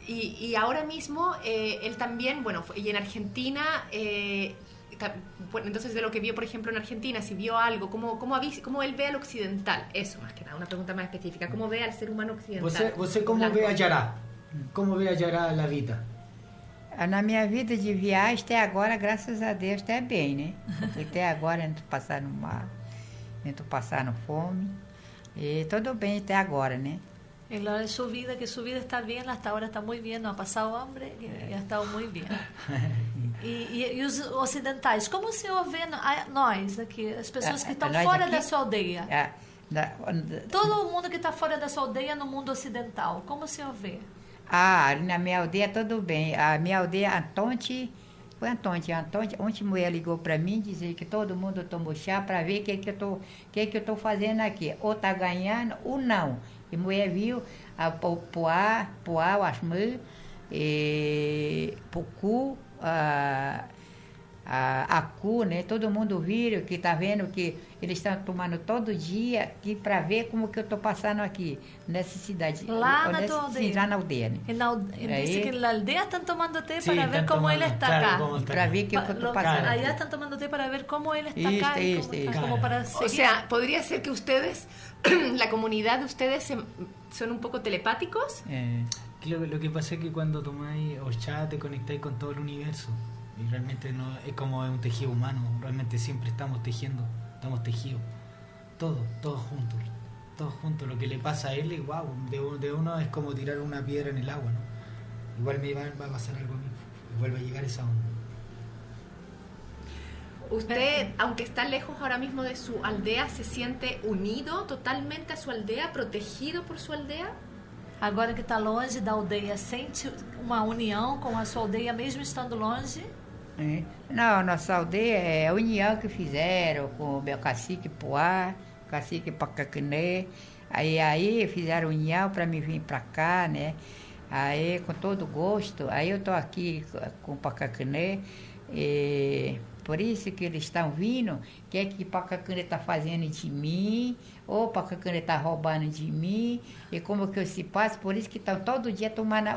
Speaker 2: y, y, ahora mismo él también, bueno, y en Argentina entonces de lo que vio, por ejemplo, en Argentina, si vio algo, ¿cómo, cómo, cómo él ve al occidental? Eso, más que nada, una pregunta más específica. ¿Cómo ve al ser humano occidental?
Speaker 4: ¿Usted, cómo ve a Yará? Como vê a Yará na vida?
Speaker 5: Na minha vida de viagem, até agora, graças a Deus, está bem, né? Até agora, não estou passando mal, não passando fome. E tudo bem até agora, né?
Speaker 3: En la de su vida, que su vida está bien, hasta ahora está muy bien, no ha pasado hambre y ha estado muy bien. E, e, e, os ocidentais, como o senhor vê nós aqui, as pessoas que estão fora aqui, da sua aldeia? É, da, Todo mundo que está fora da sua aldeia no mundo ocidental, como o senhor vê?
Speaker 5: Ah, na minha aldeia tudo bem. A minha aldeia, Antonte, foi Antonte, Antonte, ontem mulher ligou para mim dizer que todo mundo tomou chá para ver o que que eu tô, que que eu tô fazendo aqui, ou tá ganhando ou não. E mulher viu a Poá, Poá, o Asmã, Pucu, a, a, a CU, né? Todo mundo vira que está vendo que eles estão tomando todo dia aqui para ver como que eu estou passando aqui nessa cidade.
Speaker 3: Lá na tua
Speaker 5: aldeia? Sim, lá na aldeia. Né?
Speaker 3: Na, ele disse que na aldeia estão tomando té sí, para ver como tomando, ele está claro,
Speaker 5: acá. Para ver que eu estou passando.
Speaker 3: Allá estão tomando té para ver como ele está acá. Como, como para
Speaker 2: o sea, podría ser que ustedes, la comunidad de ustedes son un poco telepáticos.
Speaker 4: Eh. Lo, lo, que pasa es que cuando tomáis o chat te conectáis con todo el universo y realmente no es como un tejido humano, realmente siempre estamos tejiendo, estamos tejidos, todos, todos juntos, todos juntos. Lo que le pasa a él, wow, de, de uno es como tirar una piedra en el agua, ¿no? Igual me va, va a pasar algo a vuelve a llegar esa onda.
Speaker 2: Usted, aunque está lejos ahora mismo de su aldea, se siente unido totalmente a su aldea, protegido por su aldea?
Speaker 3: Agora que está longe da aldeia, sente uma união com a sua aldeia, mesmo estando longe?
Speaker 5: É. Não, nossa aldeia é a união que fizeram com o meu cacique Poá, cacique Pacacané. Aí, aí fizeram união para me vir para cá, né? Aí, com todo gosto, aí eu estou aqui com o Pacacané. E por isso que eles estão vindo, o que é que Pacacane está fazendo de mim, ou Pacacane está roubando de mim, e como que eu se passo, por isso que estão todo dia tomando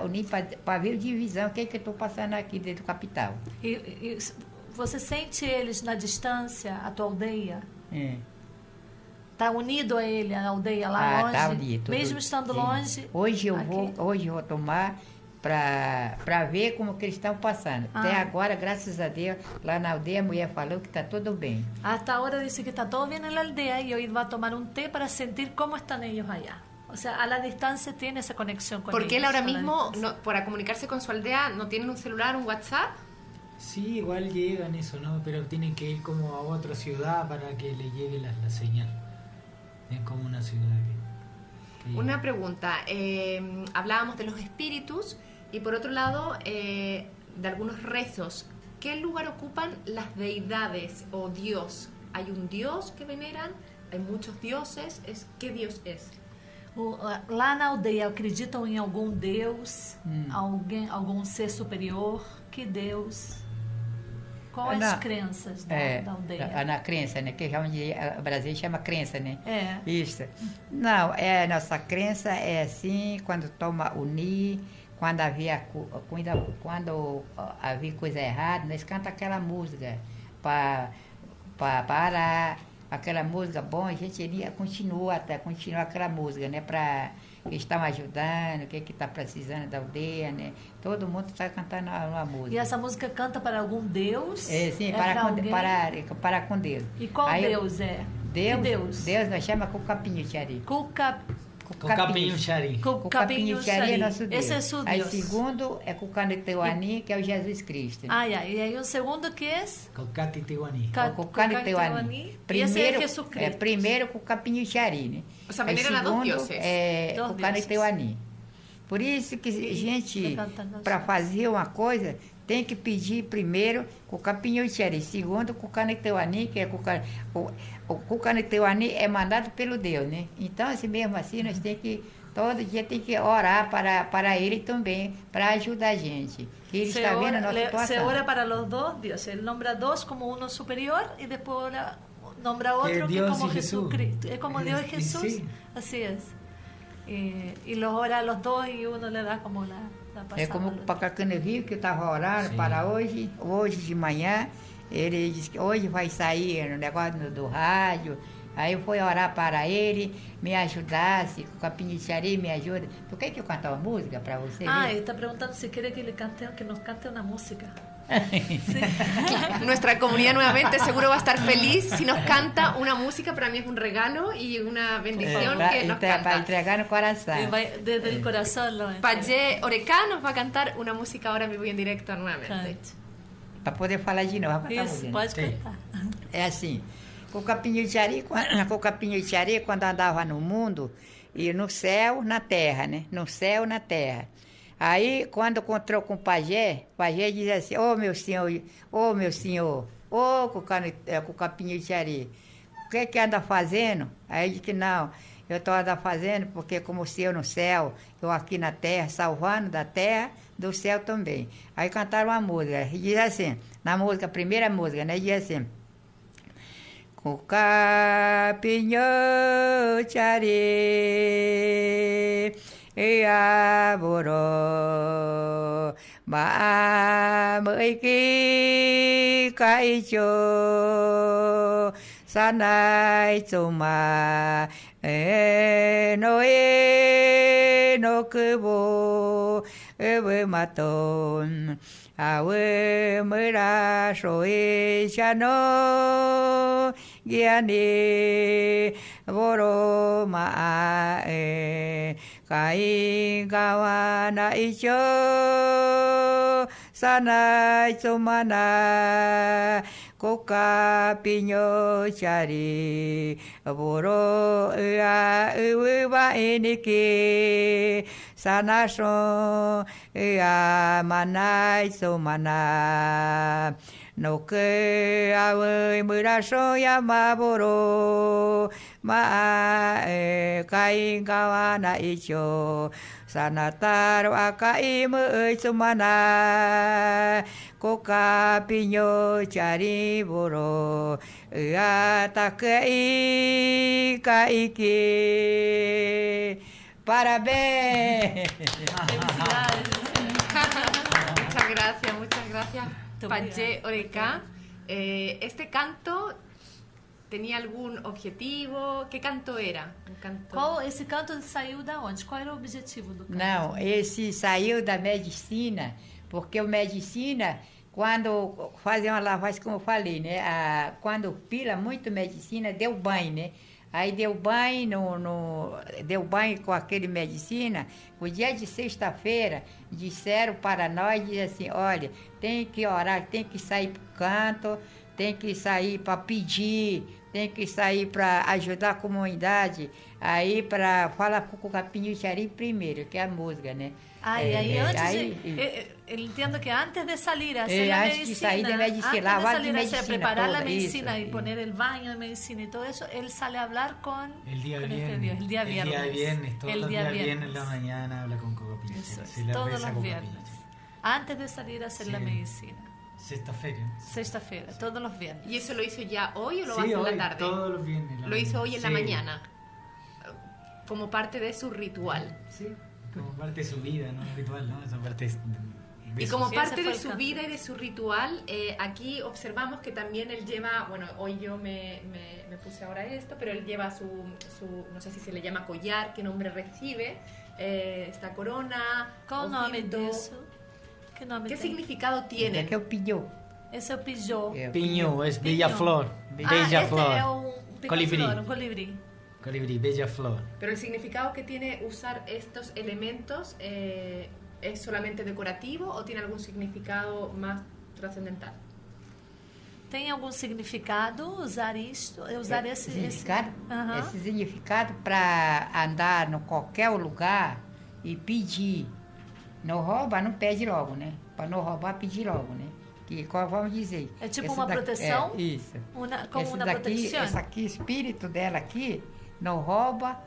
Speaker 5: para ver divisão, o que é que eu estou passando aqui dentro do capital.
Speaker 3: E, e, você sente eles na distância, a tua aldeia? É. Está unido a ele, a aldeia lá ah, tá longe? Tá unido. Mesmo estando sim. longe?
Speaker 5: Hoje eu, vou, hoje eu vou tomar para ver como que eles estão passando. Ah. Até agora, graças a Deus, lá na aldeia a mulher falou que está tudo bem.
Speaker 3: Até agora disse que está todo bem na aldeia e hoje vai tomar um té para sentir como estão eles allá. O sea, a la distancia tiene esa conexión con
Speaker 2: Porque él ahora mismo, no, para comunicarse con su aldea, no tienen un celular, un WhatsApp.
Speaker 4: Sí, igual llegan eso, ¿no? Pero tienen que ir como a otra ciudad para que le llegue la, la señal. Es como una ciudad que...
Speaker 2: que una pregunta. Eh, hablábamos de los espíritus y por otro lado, eh, de algunos rezos. ¿Qué lugar ocupan las deidades o Dios? ¿Hay un Dios que veneran? ¿Hay muchos dioses? Es, ¿Qué Dios es?
Speaker 3: lá na aldeia acreditam em algum Deus, hum. alguém, algum ser superior? Que Deus? Quais as crenças da, é, da aldeia?
Speaker 5: Na crença, né? Que o Brasil chama crença, né?
Speaker 3: É.
Speaker 5: Isso. Não, é, nossa crença é assim, quando toma o ni, quando havia, quando, quando havia coisa errada, nós canta aquela música para parar, aquela música bom, a gente iria, continua até, continua aquela música, né? Para eles estão ajudando, o que está precisando da aldeia, né? Todo mundo está cantando uma, música.
Speaker 3: E essa música canta para algum Deus?
Speaker 5: É, sim, é para, com, para, para com Deus.
Speaker 3: E qual Aí, Deus é?
Speaker 5: Deus, Deus? Deus nós chama Cucapinho, Tiari.
Speaker 3: Cuca
Speaker 4: com capinho xari.
Speaker 5: Com, capinho xari é nosso Deus. Esse é seu Deus. Aí segundo é com Caneteuani, que é o Jesus Cristo.
Speaker 3: Ah, yeah. e aí o segundo que é?
Speaker 4: Com Caneteuani.
Speaker 5: Com Caneteuani. Primeiro, é, é primeiro com capinho xari, né?
Speaker 2: O sea, primeiro era dos deuses.
Speaker 5: É, com Caneteuani. Por isso que a gente, para fazer uma coisa, tem que pedir primeiro com o capinho xari, segundo com o Caneteuani, que é com o o Cucaneteuani é mandado pelo Deus, né? Então, assim mesmo assim, nós temos que, todo dia tem que orar para, para ele também, para ajudar a gente. Que ele se está vendo a nossa situação.
Speaker 3: Se ora para os dois Deus. Ele nombra dois como um superior e depois nombra outro que, que como Jesucristo. É como Deus e Jesus. Sí. Así es. E, e los ora a los dos e uno le dá como la
Speaker 5: É como para Rio que eu estava orando Sim. para hoje, hoje de manhã. Ele disse que hoje vai sair no negócio do rádio. Aí eu fui orar para ele, me ajudasse, com a pinitiaria me ajuda. Por que, que eu canto uma música para você?
Speaker 3: Ah, ele está perguntando se quer que, ele cante, que nos cante uma música.
Speaker 2: Nuestra comunidad nuevamente seguro va a estar feliz si nos canta una música. Para mí es un regalo y una bendición
Speaker 5: eh,
Speaker 2: que nos canta.
Speaker 5: Para entregar el corazón.
Speaker 3: Desde el corazón.
Speaker 2: Payé Oreca nos va a cantar una música ahora vivo en directo nuevamente.
Speaker 5: Para poder falar de novo.
Speaker 3: Isso, pode contar.
Speaker 5: É assim, com o capinho de areia, com o capinho de areia, quando andava no mundo, e no céu, na terra, né? No céu, na terra. Aí, quando encontrou com o pajé, o pajé dizia assim, ô oh, meu senhor, ô oh, meu senhor, ô oh, com, é, com o capinho de areia, o que que anda fazendo? Aí ele disse que não, eu estou andando fazendo porque como o senhor no céu, eu aqui na terra, salvando da terra, do céu também. Aí cantaram uma música, e diz assim, na música, primeira música, né? Diz assim. Capinho chare e aboro ma mới ki kai cho sanai chuma e no e no kubo với mà tồn. À với mới ra rồi, cha nó. Gia ni vô rô mà e kai gawa na icho sana chumana koka pinyo chari boro ua uwa iniki sanación y amanai sumana no que awe muraso yamaboro ma kai gawana icho sanataro akai mu sumana coca piño chariboro ataque kai parabéns
Speaker 2: muchas gracias muchas gracias Pache Oreca. Eh, este canto tenía algún objetivo? ¿Qué canto era?
Speaker 3: Um canto... Qual, esse canto saiu da onde? Qual era o objetivo do canto?
Speaker 5: Não, esse saiu da medicina, porque o medicina, quando fazem uma lavagem, como eu falei, né? A, quando pila muito medicina, deu banho, né? Aí deu banho, no, no, deu banho com aquele medicina. O dia de sexta-feira, disseram para nós, diz assim, olha, tem que orar, tem que sair para o canto, tem que sair para pedir, tem que sair para ajudar a comunidade, aí para falar com o Capinho Xari primeiro, que é a música, né?
Speaker 3: Ah, e aí antes aí, de, eh, entendo que antes de sair a hacer eh, la
Speaker 5: medicina, de sair de medicina, antes de salir
Speaker 3: de medicina, a preparar toda, la medicina eso, y poner el baño de medicina y todo eso, él sale a hablar con,
Speaker 4: el día
Speaker 3: con
Speaker 4: viernes,
Speaker 3: este Dios, el día viernes.
Speaker 4: El día viernes, todos el los días viernes en la mañana habla con Coco
Speaker 3: Eso es, todos los viernes. Antes de salir a hacer sí. la medicina.
Speaker 4: Sexta-feira.
Speaker 3: Sexta-feira, sí. todos los viernes.
Speaker 2: ¿Y eso lo hizo ya hoy o lo sí, va a hacer
Speaker 4: hoy,
Speaker 2: en la tarde?
Speaker 4: todos los viernes.
Speaker 2: Lo hizo hoy en la mañana, como parte de su ritual.
Speaker 4: Sí. Como parte de su vida, ¿no? Ritual, ¿no? Esa parte de
Speaker 2: y como parte de su vida y de su ritual, eh, aquí observamos que también él lleva, bueno, hoy yo me, me, me puse ahora esto, pero él lleva su, su, no sé si se le llama collar, qué nombre recibe, eh, esta corona.
Speaker 3: ¿Qué nombre
Speaker 2: ¿Qué, nombre ¿Qué significado tiene?
Speaker 5: ¿Qué pillo?
Speaker 3: Ese es pillo.
Speaker 4: Piño, es Villa Flor.
Speaker 3: Bella ah, Flor. Este es un colibrí. Flor, un colibrí.
Speaker 4: colibrí, bella flor.
Speaker 2: Pero el significado que tiene usar estos elementos eh, es solamente decorativo o tiene algún significado más trascendental?
Speaker 3: Tem algum significado usar isto, usar
Speaker 5: é,
Speaker 3: esse
Speaker 5: significado?
Speaker 3: Esse, uhum.
Speaker 5: esse significado para andar no qualquer lugar e pedir. Não rouba, não pede logo, né? Para não roubar, pedir logo, né? Que qual vamos dizer?
Speaker 3: É tipo uma daqui, proteção?
Speaker 5: É, isso.
Speaker 3: Uma, como
Speaker 5: esse
Speaker 3: uma
Speaker 5: daqui,
Speaker 3: proteção.
Speaker 5: Esse aqui, espírito dela aqui, não rouba,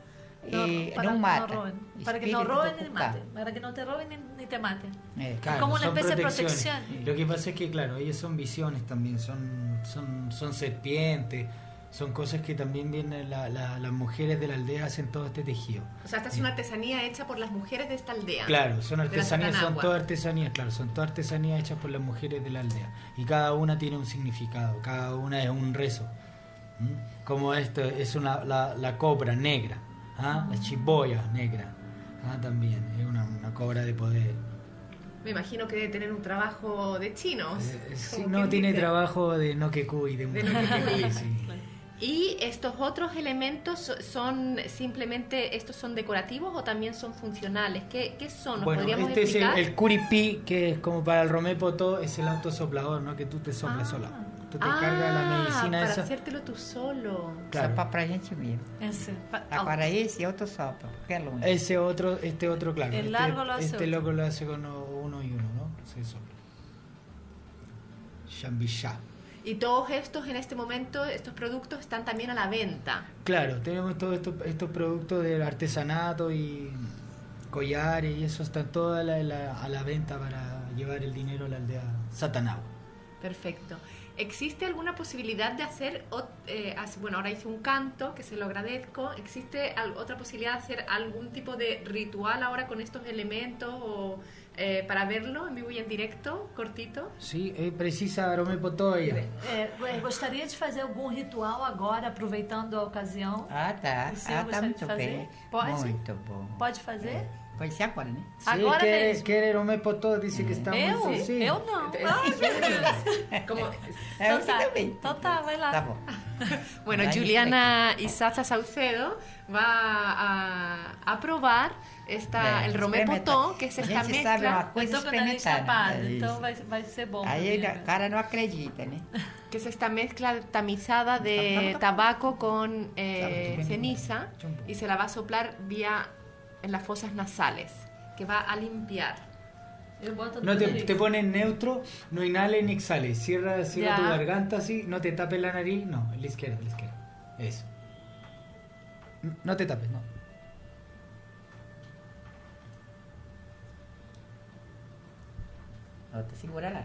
Speaker 5: y no, mata.
Speaker 3: No para que no roben ni maten. Para que no te roben ni, te maten. Eh, claro, como una especie de protección.
Speaker 4: Lo que pasa es que, claro, ellos son visiones también, son, son, son serpientes. Son cosas que también vienen la, las mujeres de la aldea hacen todo este tejido.
Speaker 2: O sea, esta es una artesanía hecha por las mujeres de esta aldea.
Speaker 4: Claro, son artesanías, son todas artesanías, claro, son todas artesanías hechas por las mujeres de la aldea. Y cada una tiene un significado, cada una es un rezo. Como esto es una, la, la cobra negra ¿ah? la chiboya negra, ¿ah? también, es una, una, cobra de poder.
Speaker 2: Me imagino que debe tener un trabajo de chinos.
Speaker 4: Eh, no, tiene trabajo de no que cuy, de, de no que sí.
Speaker 2: ¿Y estos otros elementos son simplemente, estos son decorativos o también son funcionales? ¿Qué, qué son?
Speaker 4: bueno, este es el, el curipí, que es como para el romépotó, es el autosoplador, ¿no? Que tú te soplas ah. sola. Tú te ah, cargas la medicina
Speaker 2: para
Speaker 4: esa.
Speaker 2: hacértelo tú solo.
Speaker 5: Claro. Sopra para gente mismo. Ese. Para ese y otro sopla, porque es lo mismo.
Speaker 4: Ese otro, este otro, claro.
Speaker 3: El
Speaker 4: este,
Speaker 3: largo lo hace
Speaker 4: Este
Speaker 3: otro.
Speaker 4: loco lo hace con uno y uno, ¿no? Se sopla. Shambisha.
Speaker 2: Y todos estos en este momento, estos productos están también a la venta.
Speaker 4: Claro, tenemos todos estos, estos productos del artesanato y collares y eso están todos a la, a la venta para llevar el dinero a la aldea Satanagua.
Speaker 2: Perfecto. ¿Existe alguna posibilidad de hacer, eh, bueno, ahora hice un canto, que se lo agradezco, ¿existe otra posibilidad de hacer algún tipo de ritual ahora con estos elementos o eh, para verlo en vivo y en directo, cortito?
Speaker 4: Sí, é precisa arome potoia.
Speaker 3: É, gostaria de fazer algum ritual agora, aproveitando a ocasião.
Speaker 5: Ah, tá. Ah, tá muito bem.
Speaker 3: Pode?
Speaker 5: Muito bom.
Speaker 3: Pode fazer?
Speaker 5: É. Pode ser agora, né?
Speaker 4: Sim,
Speaker 3: agora
Speaker 4: quer,
Speaker 3: mesmo.
Speaker 4: quer o Mepotó, disse que está
Speaker 3: eu?
Speaker 4: muito
Speaker 3: sim. Eu não. Ah, meu Deus.
Speaker 2: Como...
Speaker 5: Eu
Speaker 3: então, tá.
Speaker 5: também.
Speaker 3: Então tá, vai lá.
Speaker 5: Tá bom.
Speaker 2: bueno, Juliana Isaza Saucedo va a, a esta, el romepotó, que es esta mezcla.
Speaker 5: Sabe uma coisa experimentada.
Speaker 3: Então vai, vai ser bom.
Speaker 5: Aí o cara não acredita, né?
Speaker 2: Que es esta mezcla tamizada de tabaco con eh, ceniza y se la va a soplar vía en las fosas nasales, que va a limpiar.
Speaker 4: No te, te pones neutro, no inhales ni exhales. Cierra, cierra tu garganta así, no te tapes la nariz, no, la izquierda, la izquierda. Eso. No te tapes, no.
Speaker 5: No te segurará.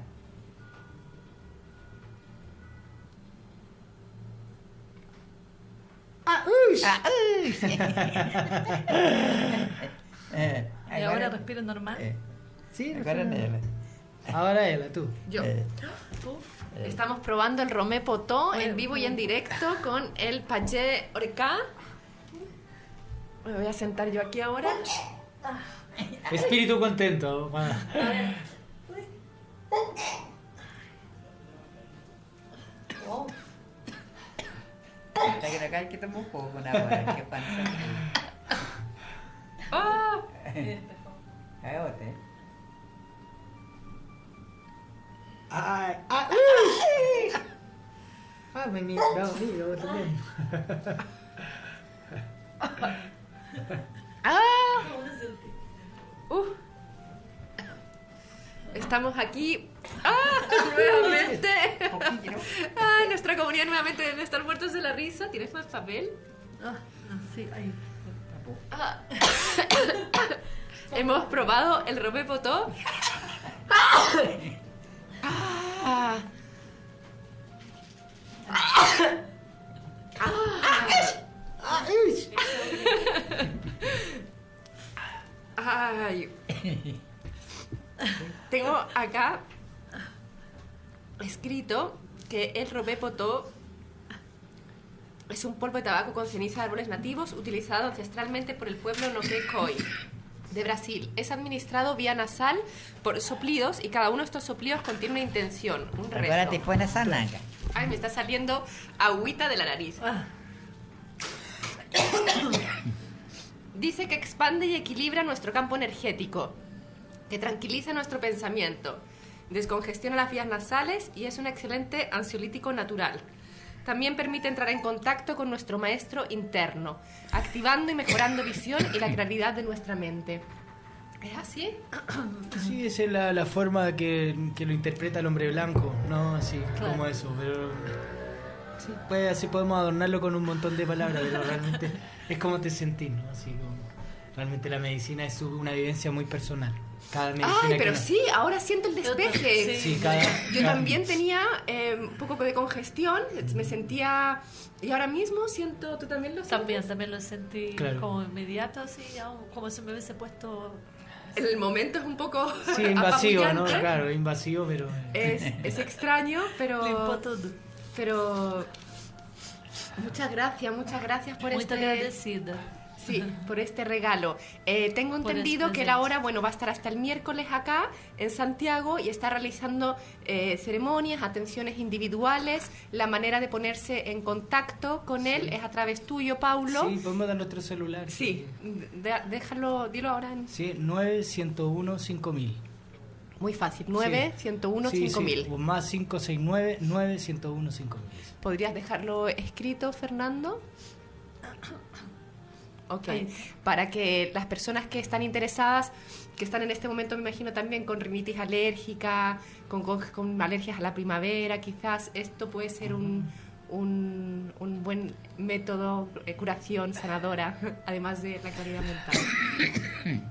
Speaker 3: Ah,
Speaker 5: uy. Ah, uy.
Speaker 3: eh, ¿Y ahora respira normal?
Speaker 5: Eh. Sí, ahora ella.
Speaker 4: Ahora ella, tú.
Speaker 2: Yo. Eh. Estamos probando el Romé Potó en vivo y en directo con el Payé Oreca. Me voy a sentar yo aquí ahora.
Speaker 4: Espíritu contento.
Speaker 5: Oh. Kita kira kita mukul pun
Speaker 2: apa
Speaker 5: ke pantai.
Speaker 4: Oh. Ah. Hai ote. Eh. Ai, ai.
Speaker 2: Ha, mimi. Estamos aquí. ¡Ah! Nuevamente. ¡Ah! Nuestra comunidad nuevamente debe estar muertos de la risa. ¿Tienes más papel?
Speaker 3: Ah, sí, ahí.
Speaker 2: Ah. Hemos probado el rompe potó. Ah. Ay. Tengo acá escrito que el robépotó es un polvo de tabaco con ceniza de árboles nativos utilizado ancestralmente por el pueblo Noquecoy de Brasil. Es administrado vía nasal por soplidos y cada uno de estos soplidos contiene una intención, un rezo.
Speaker 5: Ahora te pones esa nanga.
Speaker 2: Ay, me está saliendo agüita de la nariz. Dice que expande y equilibra nuestro campo energético, que tranquiliza nuestro pensamiento, descongestiona las vías nasales y es un excelente ansiolítico natural. También permite entrar en contacto con nuestro maestro interno, activando y mejorando visión y la claridad de nuestra mente. ¿Es así?
Speaker 4: Sí, esa es la, forma que, que, lo interpreta el hombre blanco, ¿no? Así como eso, pero... Sí, pues así podemos adornarlo con un montón de palabras, pero realmente es como te sentís, ¿no? Así como... Realmente la medicina es una vivencia muy personal.
Speaker 2: Cada Ay, pero sí, ahora siento el despeje.
Speaker 4: Sí, cada,
Speaker 2: Yo también tenía eh, un poco de congestión, me sentía... Y ahora mismo siento, ¿tú también lo
Speaker 3: sientes? También, también lo sentí como inmediato, así, como si me hubiese puesto
Speaker 2: el momento es un poco
Speaker 4: sí, invasivo, ¿no? Claro, invasivo, pero
Speaker 2: es, es extraño, pero pero muchas gracias, muchas gracias por
Speaker 3: Muy este agradecida.
Speaker 2: Sí, por este regalo. Eh, tengo entendido que la hora, bueno, va a estar hasta el miércoles acá en Santiago y está realizando eh, ceremonias, atenciones individuales. La manera de ponerse en contacto con él es a través tuyo, Paulo.
Speaker 4: Sí, podemos dar nuestro celular.
Speaker 2: Sí, déjalo, dilo ahora. En...
Speaker 4: Sí, 9101 5000.
Speaker 2: Muy fácil, 9 101 5000.
Speaker 4: Más 569 9 101 5000.
Speaker 2: ¿Podrías dejarlo escrito, Fernando? Ok, para que las personas que están interesadas, que están en este momento, me imagino también con rinitis alérgica, con, con, alergias a la primavera, quizás esto puede ser un, un, un buen método de curación sanadora, además de la claridad mental.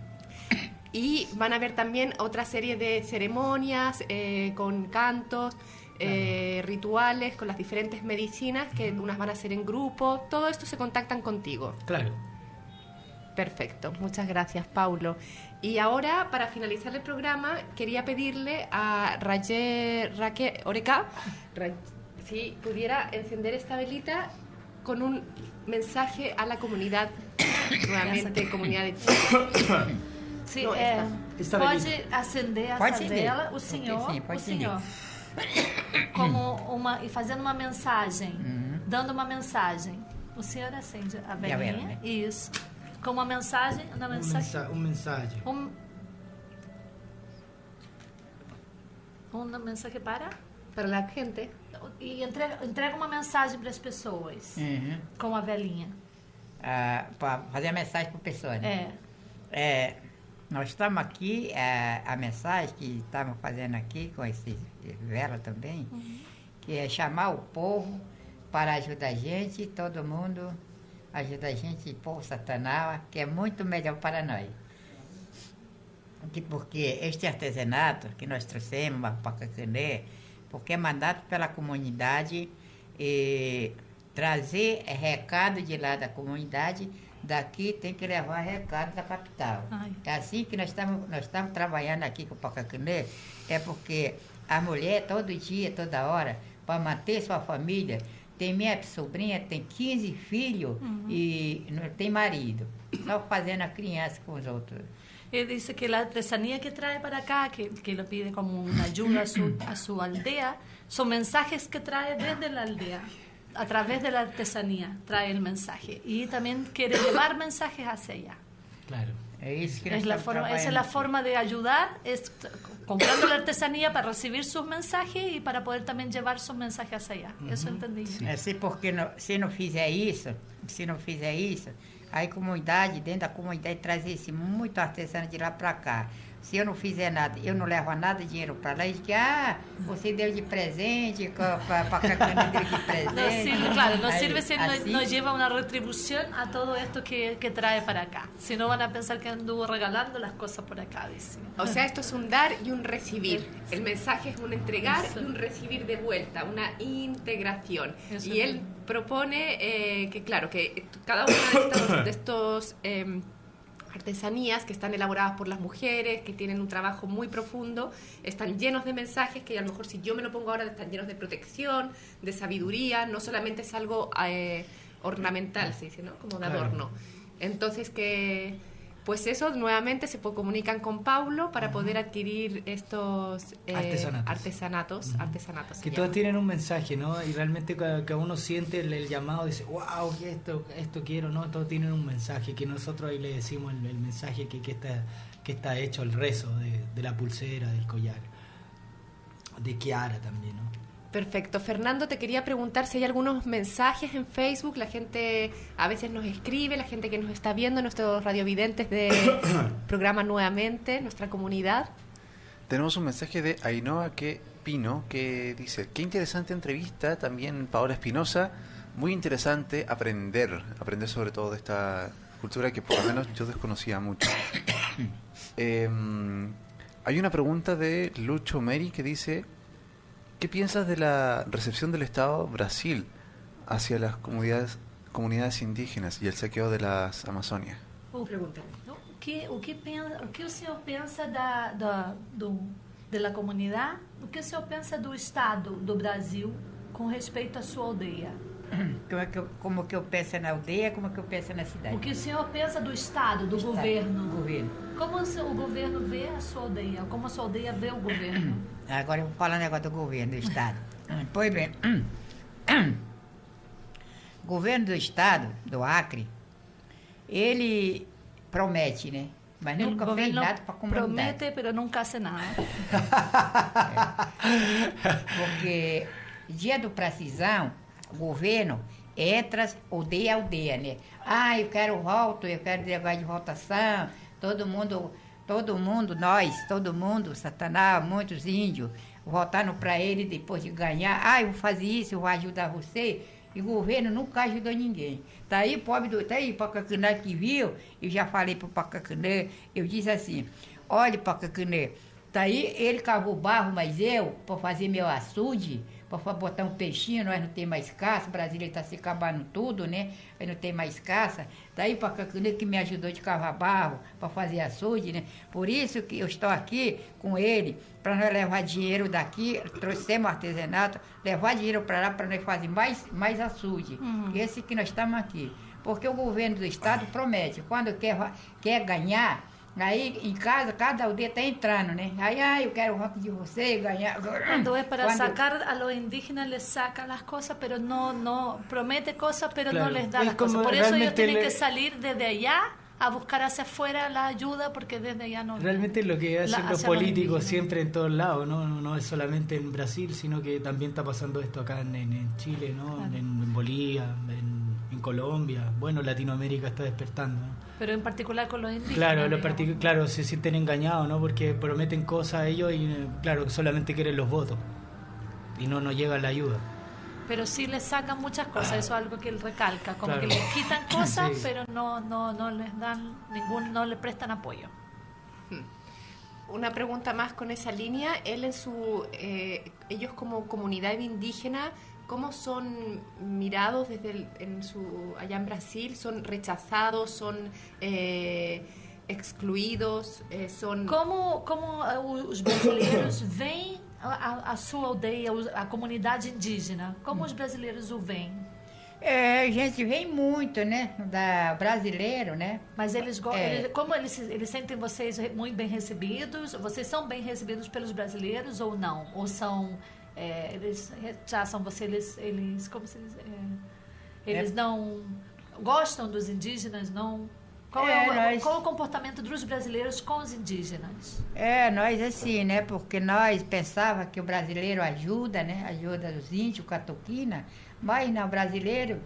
Speaker 2: Y van a haber también otra serie de ceremonias eh, con cantos, eh, rituales, con las diferentes medicinas, que unas van a ser en grupo. Todo esto se contactan contigo.
Speaker 4: Claro.
Speaker 2: Perfecto, muchas gracias, Paulo. Y ahora, para finalizar el programa, quería pedirle a Raye Raque Oreca si pudiera encender esta velita con un mensaje a la comunidad, nuevamente, comunidad de Chile.
Speaker 3: Sí, no, é, pode acender essa pode vela, o senhor, sim, o senhor, como uma e fazendo uma mensagem, uhum. dando uma mensagem. O senhor acende a velinha, né? isso com uma mensagem, uma mensagem,
Speaker 4: um mensagem,
Speaker 3: um, uma mensagem para
Speaker 2: para a gente
Speaker 3: e entrega, entrega uma mensagem para as pessoas uhum. com a velhinha.
Speaker 5: Ah, para fazer a mensagem para a pessoa,
Speaker 3: né?
Speaker 5: É. é. Nós estamos aqui, é, a mensagem que estamos fazendo aqui com esse vela também, uhum. que é chamar o povo para ajudar a gente, todo mundo ajuda a gente por Satanás, que é muito melhor para nós. Porque este artesanato que nós trouxemos para Pacacané, porque é mandado pela comunidade e trazer recado de lá da comunidade, daqui tem que levar recado da capital. Ai. É assim que nós estamos, nós estamos trabalhando aqui com o Pacacané, é porque a mulher todo dia, toda hora, para manter sua família, tem minha sobrinha, tem 15 filhos uhum. e não tem marido. Só fazendo a criança com os outros.
Speaker 3: Ele disse que a artesanía que trae para acá, que, que lo pide como una ayuda a su, a su aldea, son mensajes que trae desde la aldea. A través de la artesanía trae el mensaje. Y también quiere llevar mensajes hacia allá.
Speaker 4: Claro.
Speaker 3: Es, es la forma, esa es la forma de ayudar, es comprando la artesanía para recibir sus mensajes y para poder también llevar sus mensajes hacia allá. Eso entendí.
Speaker 5: Sí. Assim, porque no, se não fizer isso, se não fizer isso, a comunidade, dentro da comunidade, traz esse muito artesano de lá para cá. Se eu não fizer nada, eu não levo nada de dinheiro para lá, e que, ah, você deu de presente, para a cacana deu de presente.
Speaker 3: No sirve, claro, no sirve si no, no, lleva una retribución a todo esto que, que, trae para acá. Si no van a pensar que anduvo regalando las cosas por acá, dice.
Speaker 2: O sea, esto es un dar y un recibir. El mensaje es un entregar Eso. y un recibir de vuelta, una integración. Eso y él propone eh, que, claro, que cada uno de estos... De estos eh, artesanías que están elaboradas por las mujeres, que tienen un trabajo muy profundo, están llenos de mensajes que a lo mejor si yo me lo pongo ahora están llenos de protección, de sabiduría, no solamente es algo eh, ornamental, se dice, ¿no? Como de adorno. Entonces que pues eso, nuevamente se comunican con Paulo para poder adquirir estos
Speaker 4: eh,
Speaker 2: artesanatos. artesanatos,
Speaker 4: que todos tienen un mensaje, ¿no? Y realmente cada, uno siente el, llamado, dice, wow, esto, esto quiero, ¿no? Todos tienen un mensaje, que nosotros ahí le decimos el, mensaje que, que, está, que está hecho, el rezo de, de la pulsera, del collar, de Kiara también, ¿no?
Speaker 2: Perfecto. Fernando, te quería preguntar si hay algunos mensajes en Facebook. La gente a veces nos escribe, la gente que nos está viendo, nuestros radiovidentes de programa nuevamente, nuestra comunidad.
Speaker 6: Tenemos un mensaje de Ainhoa que Pino que dice, qué interesante entrevista, también Paola Espinosa, muy interesante aprender, aprender sobre todo de esta cultura que por lo menos yo desconocía mucho. Em, hay una pregunta de Lucho Meri que dice, ¿Qué piensas de la recepción del Estado Brasil hacia las comunidades, comunidades indígenas y el saqueo de las Amazonias?
Speaker 3: O que, o que, pensa, o que o senhor pensa da, da, do, da comunidade? O que o senhor pensa do Estado do Brasil com respeito à sua aldeia?
Speaker 5: Como, é que eu, como que eu penso na aldeia, como que eu penso na cidade.
Speaker 3: O que o senhor pensa do Estado, do Estado, governo?
Speaker 5: governo.
Speaker 3: Como o, o governo vê a sua aldeia? Como a sua aldeia vê o governo?
Speaker 5: Agora eu vou falar um negócio do governo do Estado. pois bem, o governo do Estado, do Acre, ele promete, né? Mas nunca fez nada para comunidade.
Speaker 3: Promete, mas nunca faz nada.
Speaker 5: é. Porque dia do precisão, o governo entra aldeia a aldeia, né? Ah, eu quero voto, eu quero negócio de votação, todo mundo, todo mundo, nós, todo mundo, Satanás, muitos índios, votaram para ele depois de ganhar, ah, eu vou fazer isso, eu vou ajudar você. E o governo nunca ajudou ninguém. Tá aí, pobre do. Tá aí, Pacacuné que viu, eu já falei pro Pacacuné, eu disse assim, olha, Pacacuné, tá aí, ele cavou barro, mas eu, para fazer meu açude, para botar um peixinho, nós não tem mais caça, Brasília está se acabando tudo, né? Aí não tem mais caça. Daí para que me ajudou de cavar barro, para fazer açude, né? Por isso que eu estou aqui com ele, para nós levar dinheiro daqui, trouxemos artesanato, levar dinheiro para lá para nós fazer mais, mais açude. Uhum. Esse que nós estamos aqui. Porque o governo do estado promete, quando quer, quer ganhar, Aí em casa, cada aldeia está entrando, né? Aí, ah, eu quero o voto de você, ganhar.
Speaker 3: É para Quando... sacar a los indígenas, les saca as coisas, pero no, no promete coisas, pero claro. no les da as coisas. Por isso eles têm le... que sair desde allá a buscar hacia afuera la ayuda porque desde allá no
Speaker 4: realmente lo que hacen los políticos siempre en todos lados ¿no? no es solamente en Brasil sino que también está pasando esto acá en, en Chile no claro. en, en, Bolivia en, en, Colombia bueno Latinoamérica está despertando ¿no?
Speaker 3: Pero en particular con los indígenas.
Speaker 4: Claro, lo claro, se sienten engañados, ¿no? Porque prometen cosas a ellos y, claro, solamente quieren los votos. Y no nos llega la ayuda.
Speaker 3: Pero sí les sacan muchas cosas, eso es algo que él recalca, como que les quitan cosas, pero no, no, no les dan ningún, no le prestan apoyo.
Speaker 2: Hmm. Una pregunta más con esa línea, él en su, eh, ellos como comunidad indígena cómo son mirados desde en su, allá en Brasil, son rechazados, son eh, excluídos, eh, son...
Speaker 3: Como, como uh, os brasileiros veem a, a sua aldeia, a comunidade indígena, como os brasileiros o veem?
Speaker 5: É, a gente vem muito, né, da brasileiro, né?
Speaker 3: Mas eles, é. eles, como eles, eles sentem vocês muito bem recebidos? Vocês são bem recebidos pelos brasileiros ou não? Ou são é, eles rechaçam você, eles, eles como se eles, é, eles é. não gostam dos indígenas, não qual é, é o, nós, qual o comportamento dos brasileiros com os indígenas?
Speaker 5: É, nós assim, né? Porque nós pensava que o brasileiro ajuda, né? Ajuda os índios, catoquina, mas não, o brasileiro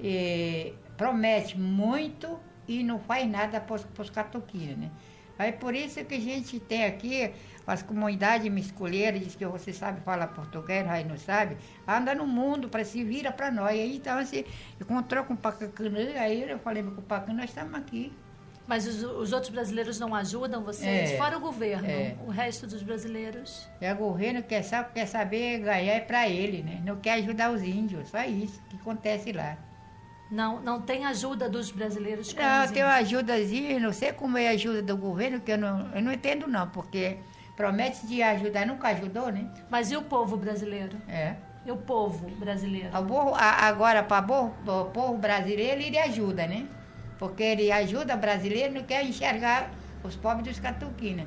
Speaker 5: eh, promete muito e não faz nada para os catoquinas, né? Aí por isso que a gente tem aqui as comunidades me escolheram, diz que você sabe falar português, aí não sabe, anda no mundo para se vira para nós. Aí então assim, encontrou com o Pacacanã, aí eu falei com o Pacacanã, nós estamos aqui.
Speaker 3: Mas os, os, outros brasileiros não ajudam vocês? É, Fora o governo, é. o resto dos brasileiros?
Speaker 5: É, o governo quer, quer saber ganhar é para ele, né? Não quer ajudar os índios, só isso que acontece lá.
Speaker 3: Não, não tem ajuda dos brasileiros?
Speaker 5: Não, tem ajudazinha, não sei como é a ajuda do governo, que eu não, eu não entendo não, porque promete de ajudar, nunca ajudou, né?
Speaker 3: Mas e o povo brasileiro?
Speaker 5: É.
Speaker 3: E o povo brasileiro?
Speaker 5: O povo, agora, para o povo brasileiro, ele ajuda, né? porque ele ajuda o brasileiro, não quer enxergar os pobres dos catuquinas.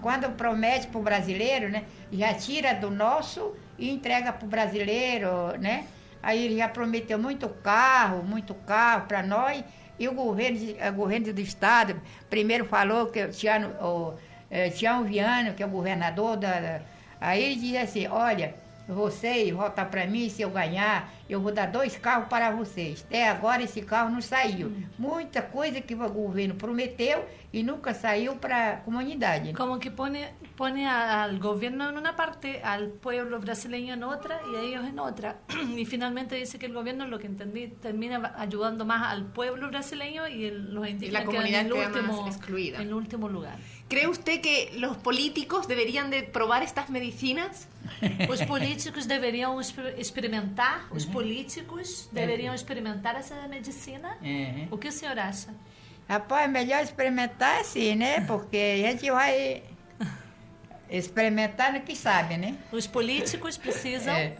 Speaker 5: Quando promete para o brasileiro, né, já tira do nosso e entrega para o brasileiro, né? Aí ele já prometeu muito carro, muito carro para nós, e o governo, o governo do estado primeiro falou que o Tiano, o, é, Tião Viano, que é o governador da. Aí diz assim, olha, vocês votar para mim, se eu ganhar, eu vou dar dois carros para vocês. Até agora esse carro não saiu. Muita coisa que o governo prometeu y nunca salió para la comunidad.
Speaker 3: Como que pone, pone al gobierno en una parte, al pueblo brasileño en otra y a ellos en otra. Y finalmente dice que el gobierno, lo que entendí, termina ayudando más al pueblo brasileño y los indígenas
Speaker 2: y la comunidad en el, último, excluida.
Speaker 3: en el último lugar.
Speaker 2: ¿Cree usted que los políticos deberían de probar estas medicinas?
Speaker 3: Los políticos deberían experimentar, los políticos deberían experimentar esa medicina. ¿O qué se acha?
Speaker 5: Rapaz, é melhor experimentar assim, né? Porque a gente vai experimentar no que sabe, né?
Speaker 3: Os políticos precisam. É.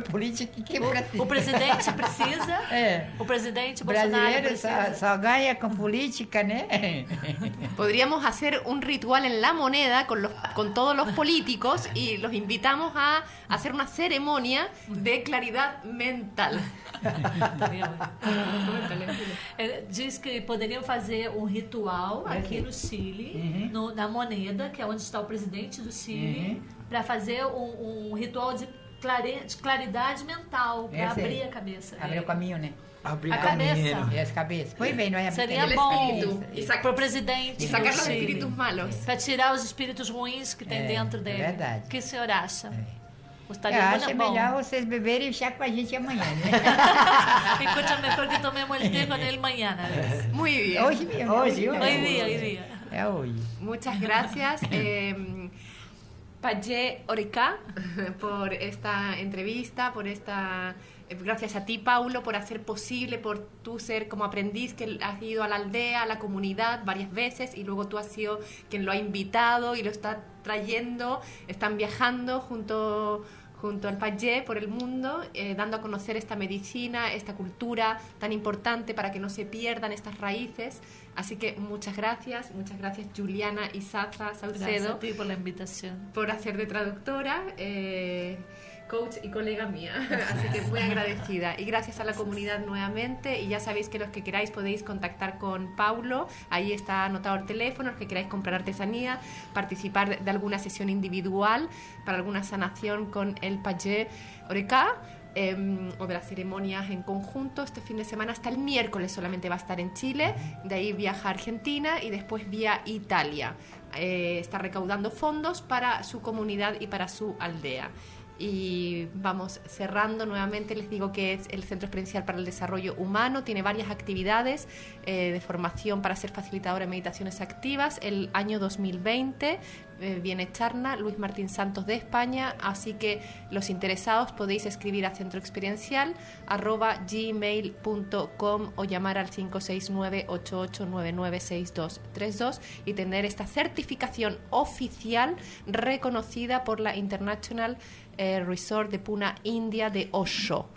Speaker 5: político que
Speaker 3: o, o presidente precisa. É. O presidente Brasileiro
Speaker 5: só, só, ganha com política, né?
Speaker 2: Podríamos hacer un ritual en la moneda con, los, con todos los políticos y los invitamos a hacer una ceremonia de claridad mental.
Speaker 3: Diz que poderiam fazer um ritual aqui no Chile, uhum. no, na moneda, que é onde está o presidente do Chile, uhum. para fazer um, um, ritual de, clare, de claridade mental, para abrir a cabeça.
Speaker 5: Abrir o caminho, né?
Speaker 4: Abrir a cabeça.
Speaker 5: E as cabeças. Foi bem, não é?
Speaker 3: Seria bom para o presidente.
Speaker 2: E sacar os espíritos malos.
Speaker 3: Para tirar os espíritos ruins que tem
Speaker 5: é,
Speaker 3: dentro dele.
Speaker 5: É verdade.
Speaker 3: O que o senhor acha? É.
Speaker 5: Gostaria Eu acho bom. melhor vocês beberem e chá com a gente amanhã, né?
Speaker 3: Mejor que tomemos el té con él mañana.
Speaker 2: Muy bien.
Speaker 5: Hoy mismo.
Speaker 3: Hoy, hoy, hoy día, hoy día.
Speaker 5: É hoje.
Speaker 2: Muchas gracias. Eh, Payé Orica por esta entrevista, por esta eh, gracias a ti, Paulo, por hacer posible, por tú ser como aprendiz que has ido a la aldea, a la comunidad varias veces y luego tú has sido quien lo ha invitado y lo está trayendo, están viajando junto junto al Payé por el mundo, eh, dando a conocer esta medicina, esta cultura tan importante para que no se pierdan estas raíces. Así que muchas gracias, muchas gracias Juliana Isaza Saucedo. Gracias
Speaker 3: a ti por la invitación.
Speaker 2: Por hacer de traductora. Eh, coach y colega mía. Así que muy agradecida. Y gracias a la comunidad nuevamente. Y ya sabéis que los que queráis podéis contactar con Paulo. Ahí está anotado el teléfono. Los que queráis comprar artesanía, participar de alguna sesión individual para alguna sanación con el Payé Oreca. Em, o de las ceremonias en conjunto este fin de semana hasta el miércoles solamente va a estar en Chile de ahí viaja a Argentina y después vía Italia. Eh, está recaudando fondos para su comunidad y para su aldea y vamos cerrando nuevamente. Les digo que es el Centro Experiencial para el Desarrollo Humano, tiene varias actividades eh, de formación para ser facilitadora de meditaciones activas. El año 2020 eh, viene Charna, Luis Martín Santos de España, así que los interesados podéis escribir a Centro Experiencial arroba gmail.com o llamar al 569-8899-6232 y tener esta certificación oficial reconocida por la International eh, Resort de Puna, India, de Osho.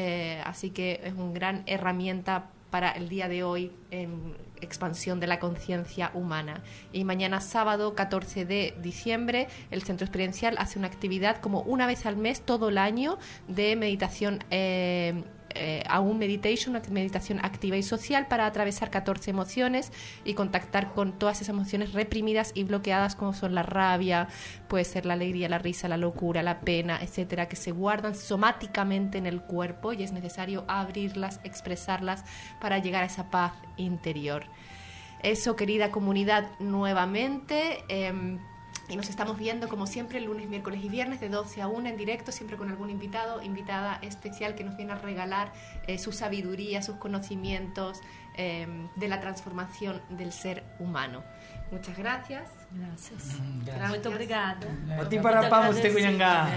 Speaker 2: Eh, así que es una gran herramienta para el día de hoy en expansión de la conciencia humana. Y mañana sábado 14 de diciembre el Centro Experiencial hace una actividad como una vez al mes todo el año de meditación eh, eh, a un meditation, una meditación activa y social para atravesar 14 emociones y contactar con todas esas emociones reprimidas y bloqueadas como son la rabia, puede ser la alegría, la risa, la locura, la pena, etcétera, que se guardan somáticamente en el cuerpo y es necesario abrirlas, expresarlas para llegar a esa paz interior. Eso, querida comunidad, nuevamente. Em, y nos estamos viendo como siempre lunes, miércoles y viernes de 12 a 1 en directo, siempre con algún invitado, invitada especial que nos viene a regalar eh, su sabiduría, sus conocimientos em, de la transformación del ser humano. Muchas gracias.
Speaker 3: Gracias. Mm, gracias. Muito obrigada.
Speaker 4: Oti para pamos te Cunhangá.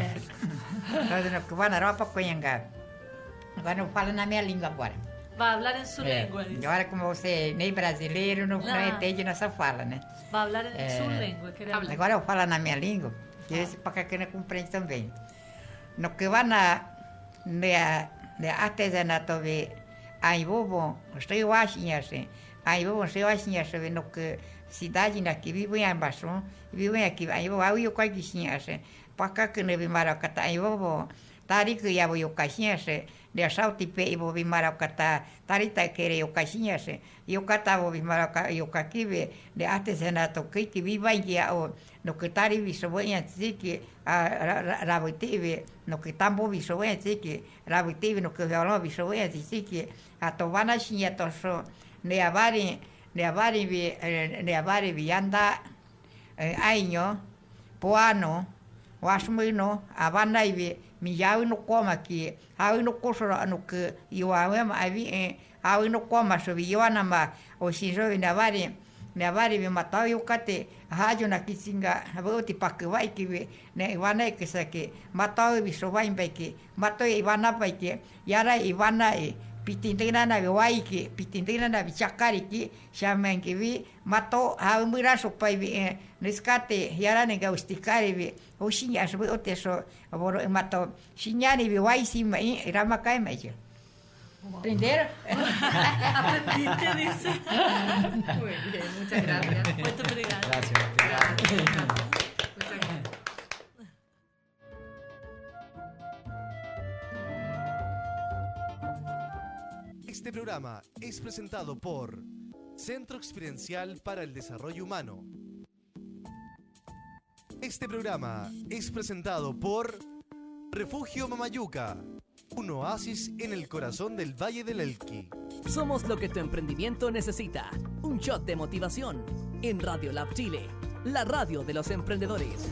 Speaker 5: Agora eu falo na minha língua agora.
Speaker 3: Vai falar em sua é. língua.
Speaker 5: Agora como você nem brasileiro não, não entende nossa fala, né?
Speaker 3: Vai falar em é, sua língua.
Speaker 5: Queremos. Agora eu falo na minha língua, que esse pacacana compreende também. No que vai na, na, na artesanato de aí vou bom, estou assim, Aí você vai assim, essa no que cidade aqui vive em Ambação, vive aqui, aí eu vou eu quase assim, não vi maracata, aí eu vou, tari que eu quase essa, leasau ti pe ibo vi mara kata tarita kere yo kasinya se yo kata bo vi mara ka yo kakive de ate sena to ki ki vi vai ya o no que tari vi so ya ti ki ra bo no que tambo vi so ya ti ki ra bo ti vi no que violon vi so ya ti ki a to vana sinya to so ne avari ne avari vi eh, ne avari vi anda eh, año poano o asmuino avana vi mi yau no koma ki au no koso ro anu ku iwa ma avi e au no koma so vi yoana ma o shinso vi navari navari vi ma toyo kate, haju na kisinga voti pakku vai ki ne iwana ikisake matau vi so vai ki matau iwana pai ki yara iwana e pitintina na wai ki pitintina na chakari ki shaman ki vi mato ha mira so pai vi neskate yara ne ga ustikari vi o shinya so o te so boro mato shinyani vi wai si mai rama kai mai yo ¿Aprenderon?
Speaker 3: Aprendiste, dice.
Speaker 2: Muy bien, muchas gracias.
Speaker 3: Muchas.
Speaker 4: Gracias. gracias.
Speaker 1: Este programa es presentado por Centro Experiencial para el Desarrollo Humano. Este programa es presentado por Refugio Mamayuca, un oasis en el corazón del Valle del Elqui.
Speaker 7: Somos lo que tu emprendimiento necesita. Un shot de motivación en Radio Lab Chile, la radio de los emprendedores.